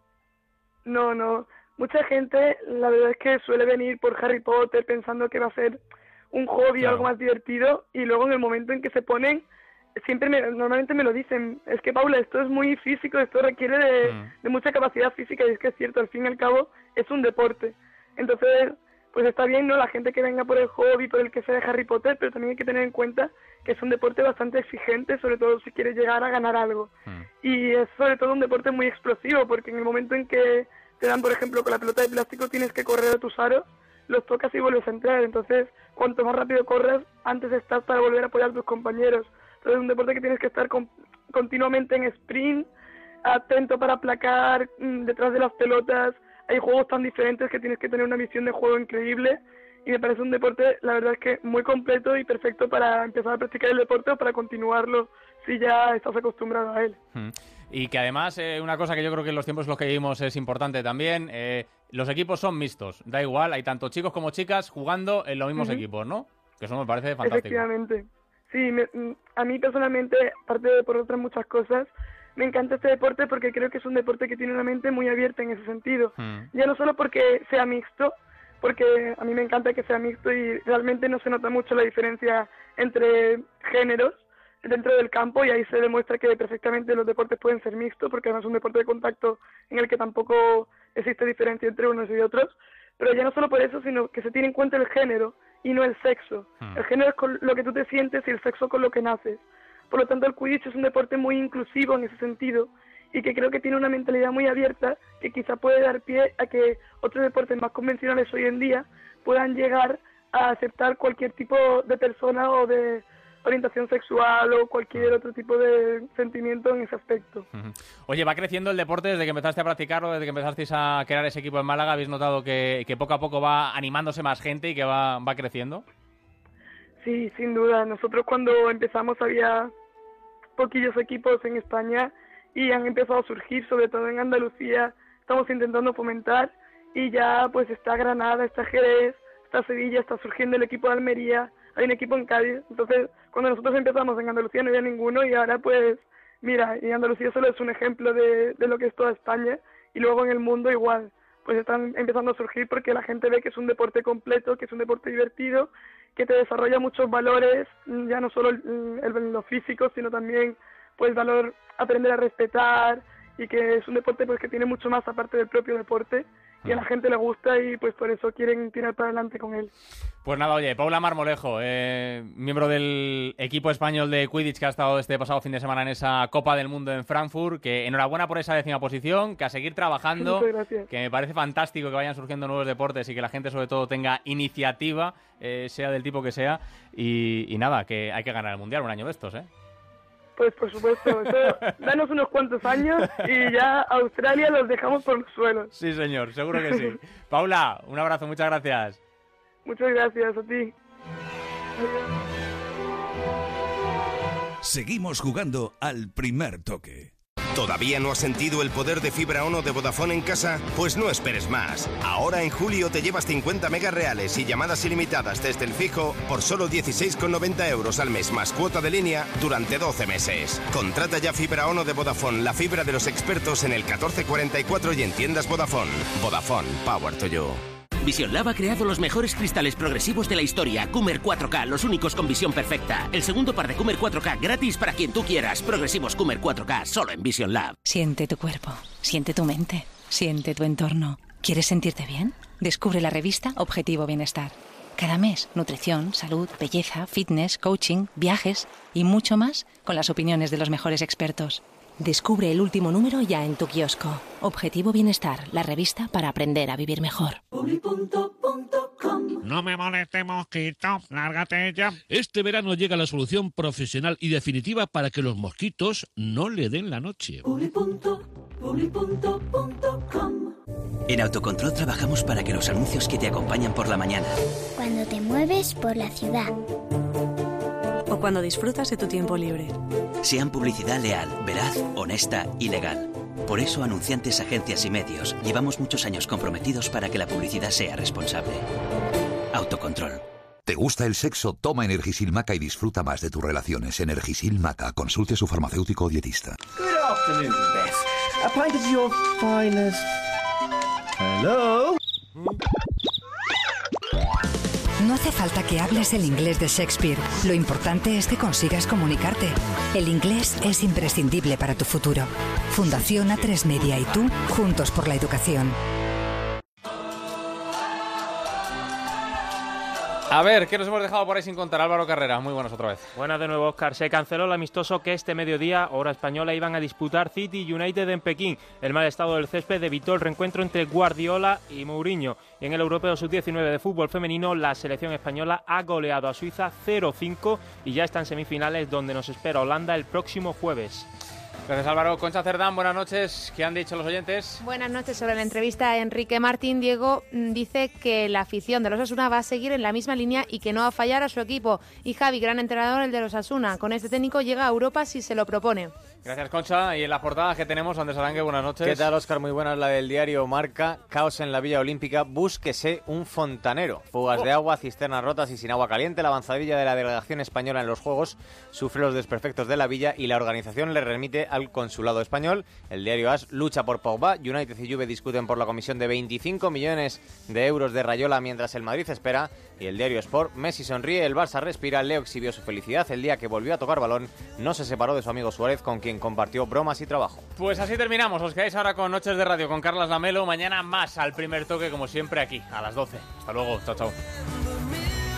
No, no. Mucha gente, la verdad es que suele venir por Harry Potter pensando que va a ser un hobby o algo más divertido y luego en el momento en que se ponen, siempre me, normalmente me lo dicen, es que Paula, esto es muy físico, esto requiere de, de mucha capacidad física y es que es cierto, al fin y al cabo es un deporte. Entonces, pues está bien, ¿no? La gente que venga por el hobby, por el que sea de Harry Potter, pero también hay que tener en cuenta que es un deporte bastante exigente, sobre todo si quieres llegar a ganar algo. Y es sobre todo un deporte muy explosivo, porque en el momento en que te dan, por ejemplo, con la pelota de plástico tienes que correr a tus aros, los tocas y vuelves a entrar. Entonces, cuanto más rápido corras, antes estás para volver a apoyar a tus compañeros. Entonces, es un deporte que tienes que estar con- continuamente en sprint, atento para aplacar mm, detrás de las pelotas. Hay juegos tan diferentes que tienes que tener una visión de juego increíble. Y me parece un deporte, la verdad es que muy completo y perfecto para empezar a practicar el deporte o para continuarlo si ya estás acostumbrado a él. Mm. Y que además, eh, una cosa que yo creo que en los tiempos en los que vivimos es importante también, eh, los equipos son mixtos, da igual, hay tanto chicos como chicas jugando en los mismos Ujú. equipos, ¿no? Que eso me parece fantástico. Efectivamente. Sí, me- mm, a mí personalmente, aparte de por otras muchas cosas, me encanta este deporte porque creo que es un deporte que tiene una mente muy abierta en ese sentido. Mm. Ya no solo porque sea mixto, porque a mí me encanta que sea mixto y realmente no se nota mucho la diferencia entre géneros dentro del campo y ahí se demuestra que perfectamente los deportes pueden ser mixtos porque además es un deporte de contacto en el que tampoco existe diferencia entre unos y otros. Pero ya no solo por eso, sino que se tiene en cuenta el género y no el sexo. El género es con lo que tú te sientes y el sexo con lo que naces. Por lo tanto, el Quidditch es un deporte muy inclusivo en ese sentido y que creo que tiene una mentalidad muy abierta que quizá puede dar pie a que otros deportes más convencionales hoy en día puedan llegar a aceptar cualquier tipo de persona o de orientación sexual o cualquier otro tipo de sentimiento en ese aspecto. Oye, va creciendo el deporte desde que empezaste a practicarlo, desde que empezasteis a crear ese equipo en Málaga. ¿Habéis notado que, que poco a poco va animándose más gente y que va, va creciendo? Sí, sin duda. Nosotros cuando empezamos había poquillos equipos en España y han empezado a surgir, sobre todo en Andalucía. Estamos intentando fomentar y ya pues está Granada, está Jerez, está Sevilla, está surgiendo el equipo de Almería, hay un equipo en Cádiz. Entonces, cuando nosotros empezamos en Andalucía no había ninguno y ahora pues, mira, y Andalucía solo es un ejemplo de, de lo que es toda España y luego en el mundo igual. Pues están empezando a surgir porque la gente ve que es un deporte completo, que es un deporte divertido, que te desarrolla muchos valores, ya no solo el, el- lo físico, sino también pues valor aprender a respetar y que es un deporte pues que tiene mucho más aparte del propio deporte y a la gente le gusta y pues por eso quieren tirar para adelante con él. Pues nada, oye, Paula Marmolejo, eh, miembro del equipo español de Quidditch que ha estado este pasado fin de semana en esa Copa del Mundo en Frankfurt, que enhorabuena por esa décima posición, que a seguir trabajando, que me parece fantástico que vayan surgiendo nuevos deportes y que la gente sobre todo tenga iniciativa, eh, sea del tipo que sea, y, y nada, que hay que ganar el Mundial un año de estos, ¿eh? Pues por supuesto, eso, danos unos cuantos años y ya Australia los dejamos por los suelos. Sí, señor, seguro que sí. Paula, un abrazo, muchas gracias. Muchas gracias a ti. Seguimos jugando al primer toque. ¿Todavía no has sentido el poder de fibra ONO de Vodafone en casa? Pues no esperes más. Ahora en julio te llevas 50 megas reales y llamadas ilimitadas desde el fijo por solo 16,90 euros al mes más cuota de línea durante 12 meses. Contrata ya fibra ONO de Vodafone, la fibra de los expertos en el 1444 y en tiendas Vodafone. Vodafone, power to you. Vision Lab ha creado los mejores cristales progresivos de la historia. Coomer 4K, los únicos con visión perfecta. El segundo par de Coomer 4K gratis para quien tú quieras. Progresivos Coomer 4K solo en Vision Lab. Siente tu cuerpo, siente tu mente, siente tu entorno. ¿Quieres sentirte bien? Descubre la revista Objetivo Bienestar. Cada mes, nutrición, salud, belleza, fitness, coaching, viajes y mucho más con las opiniones de los mejores expertos. Descubre el último número ya en tu kiosco. Objetivo Bienestar, la revista para aprender a vivir mejor. No me moleste, mosquito. Lárgate ya. Este verano llega la solución profesional y definitiva para que los mosquitos no le den la noche. En Autocontrol trabajamos para que los anuncios que te acompañan por la mañana, Cuando te mueves por la ciudad. O cuando disfrutas de tu tiempo libre. sean publicidad leal, veraz, honesta y legal. Por eso, anunciantes, agencias y medios, llevamos muchos años comprometidos para que la publicidad sea responsable. Autocontrol. ¿Te gusta el sexo? Toma Energisil Maca y disfruta más de tus relaciones. Energisil Maca. Consulte a su farmacéutico o dietista. Good afternoon, Beth. A pint of your finest. Hello? No hace falta que hables el inglés de Shakespeare. Lo importante es que consigas comunicarte. El inglés es imprescindible para tu futuro. Fundación A3 Media y tú, juntos por la educación. A ver, ¿qué nos hemos dejado por ahí sin contar? Álvaro Carrera, muy buenos otra vez. Buenas de nuevo, Oscar. Se canceló el amistoso que este mediodía, hora española, iban a disputar City United en Pekín. El mal estado del césped evitó el reencuentro entre Guardiola y Mourinho. Y en el Europeo Sub-19 de fútbol femenino, la selección española ha goleado a Suiza 0-5 y ya está en semifinales donde nos espera Holanda el próximo jueves. Gracias Álvaro. Concha Cerdán, buenas noches. ¿Qué han dicho los oyentes? Buenas noches. Sobre la entrevista Enrique Martín, Diego mm, dice que la afición de los Asuna va a seguir en la misma línea y que no va a fallar a su equipo. Y Javi, gran entrenador, el de los Asuna. Con este técnico llega a Europa si se lo propone. Gracias, Concha. Y en las portadas que tenemos, Andrés Arangue, buenas noches. ¿Qué tal, Oscar? Muy buenas. La del diario Marca. Caos en la Villa Olímpica. Búsquese un fontanero. Fugas de agua, cisternas rotas y sin agua caliente. La avanzadilla de la delegación española en los Juegos sufre los desperfectos de la villa y la organización le remite al consulado español. El diario AS lucha por Pogba. United y Juve discuten por la comisión de 25 millones de euros de Rayola mientras el Madrid espera. Y el diario Sport, Messi sonríe, el Barça respira, Leo exhibió su felicidad el día que volvió a tocar balón, no se separó de su amigo Suárez con quien compartió bromas y trabajo. Pues así terminamos, os quedáis ahora con Noches de Radio con Carlas Lamelo, mañana más al primer toque como siempre aquí, a las 12. Hasta luego, chao chao.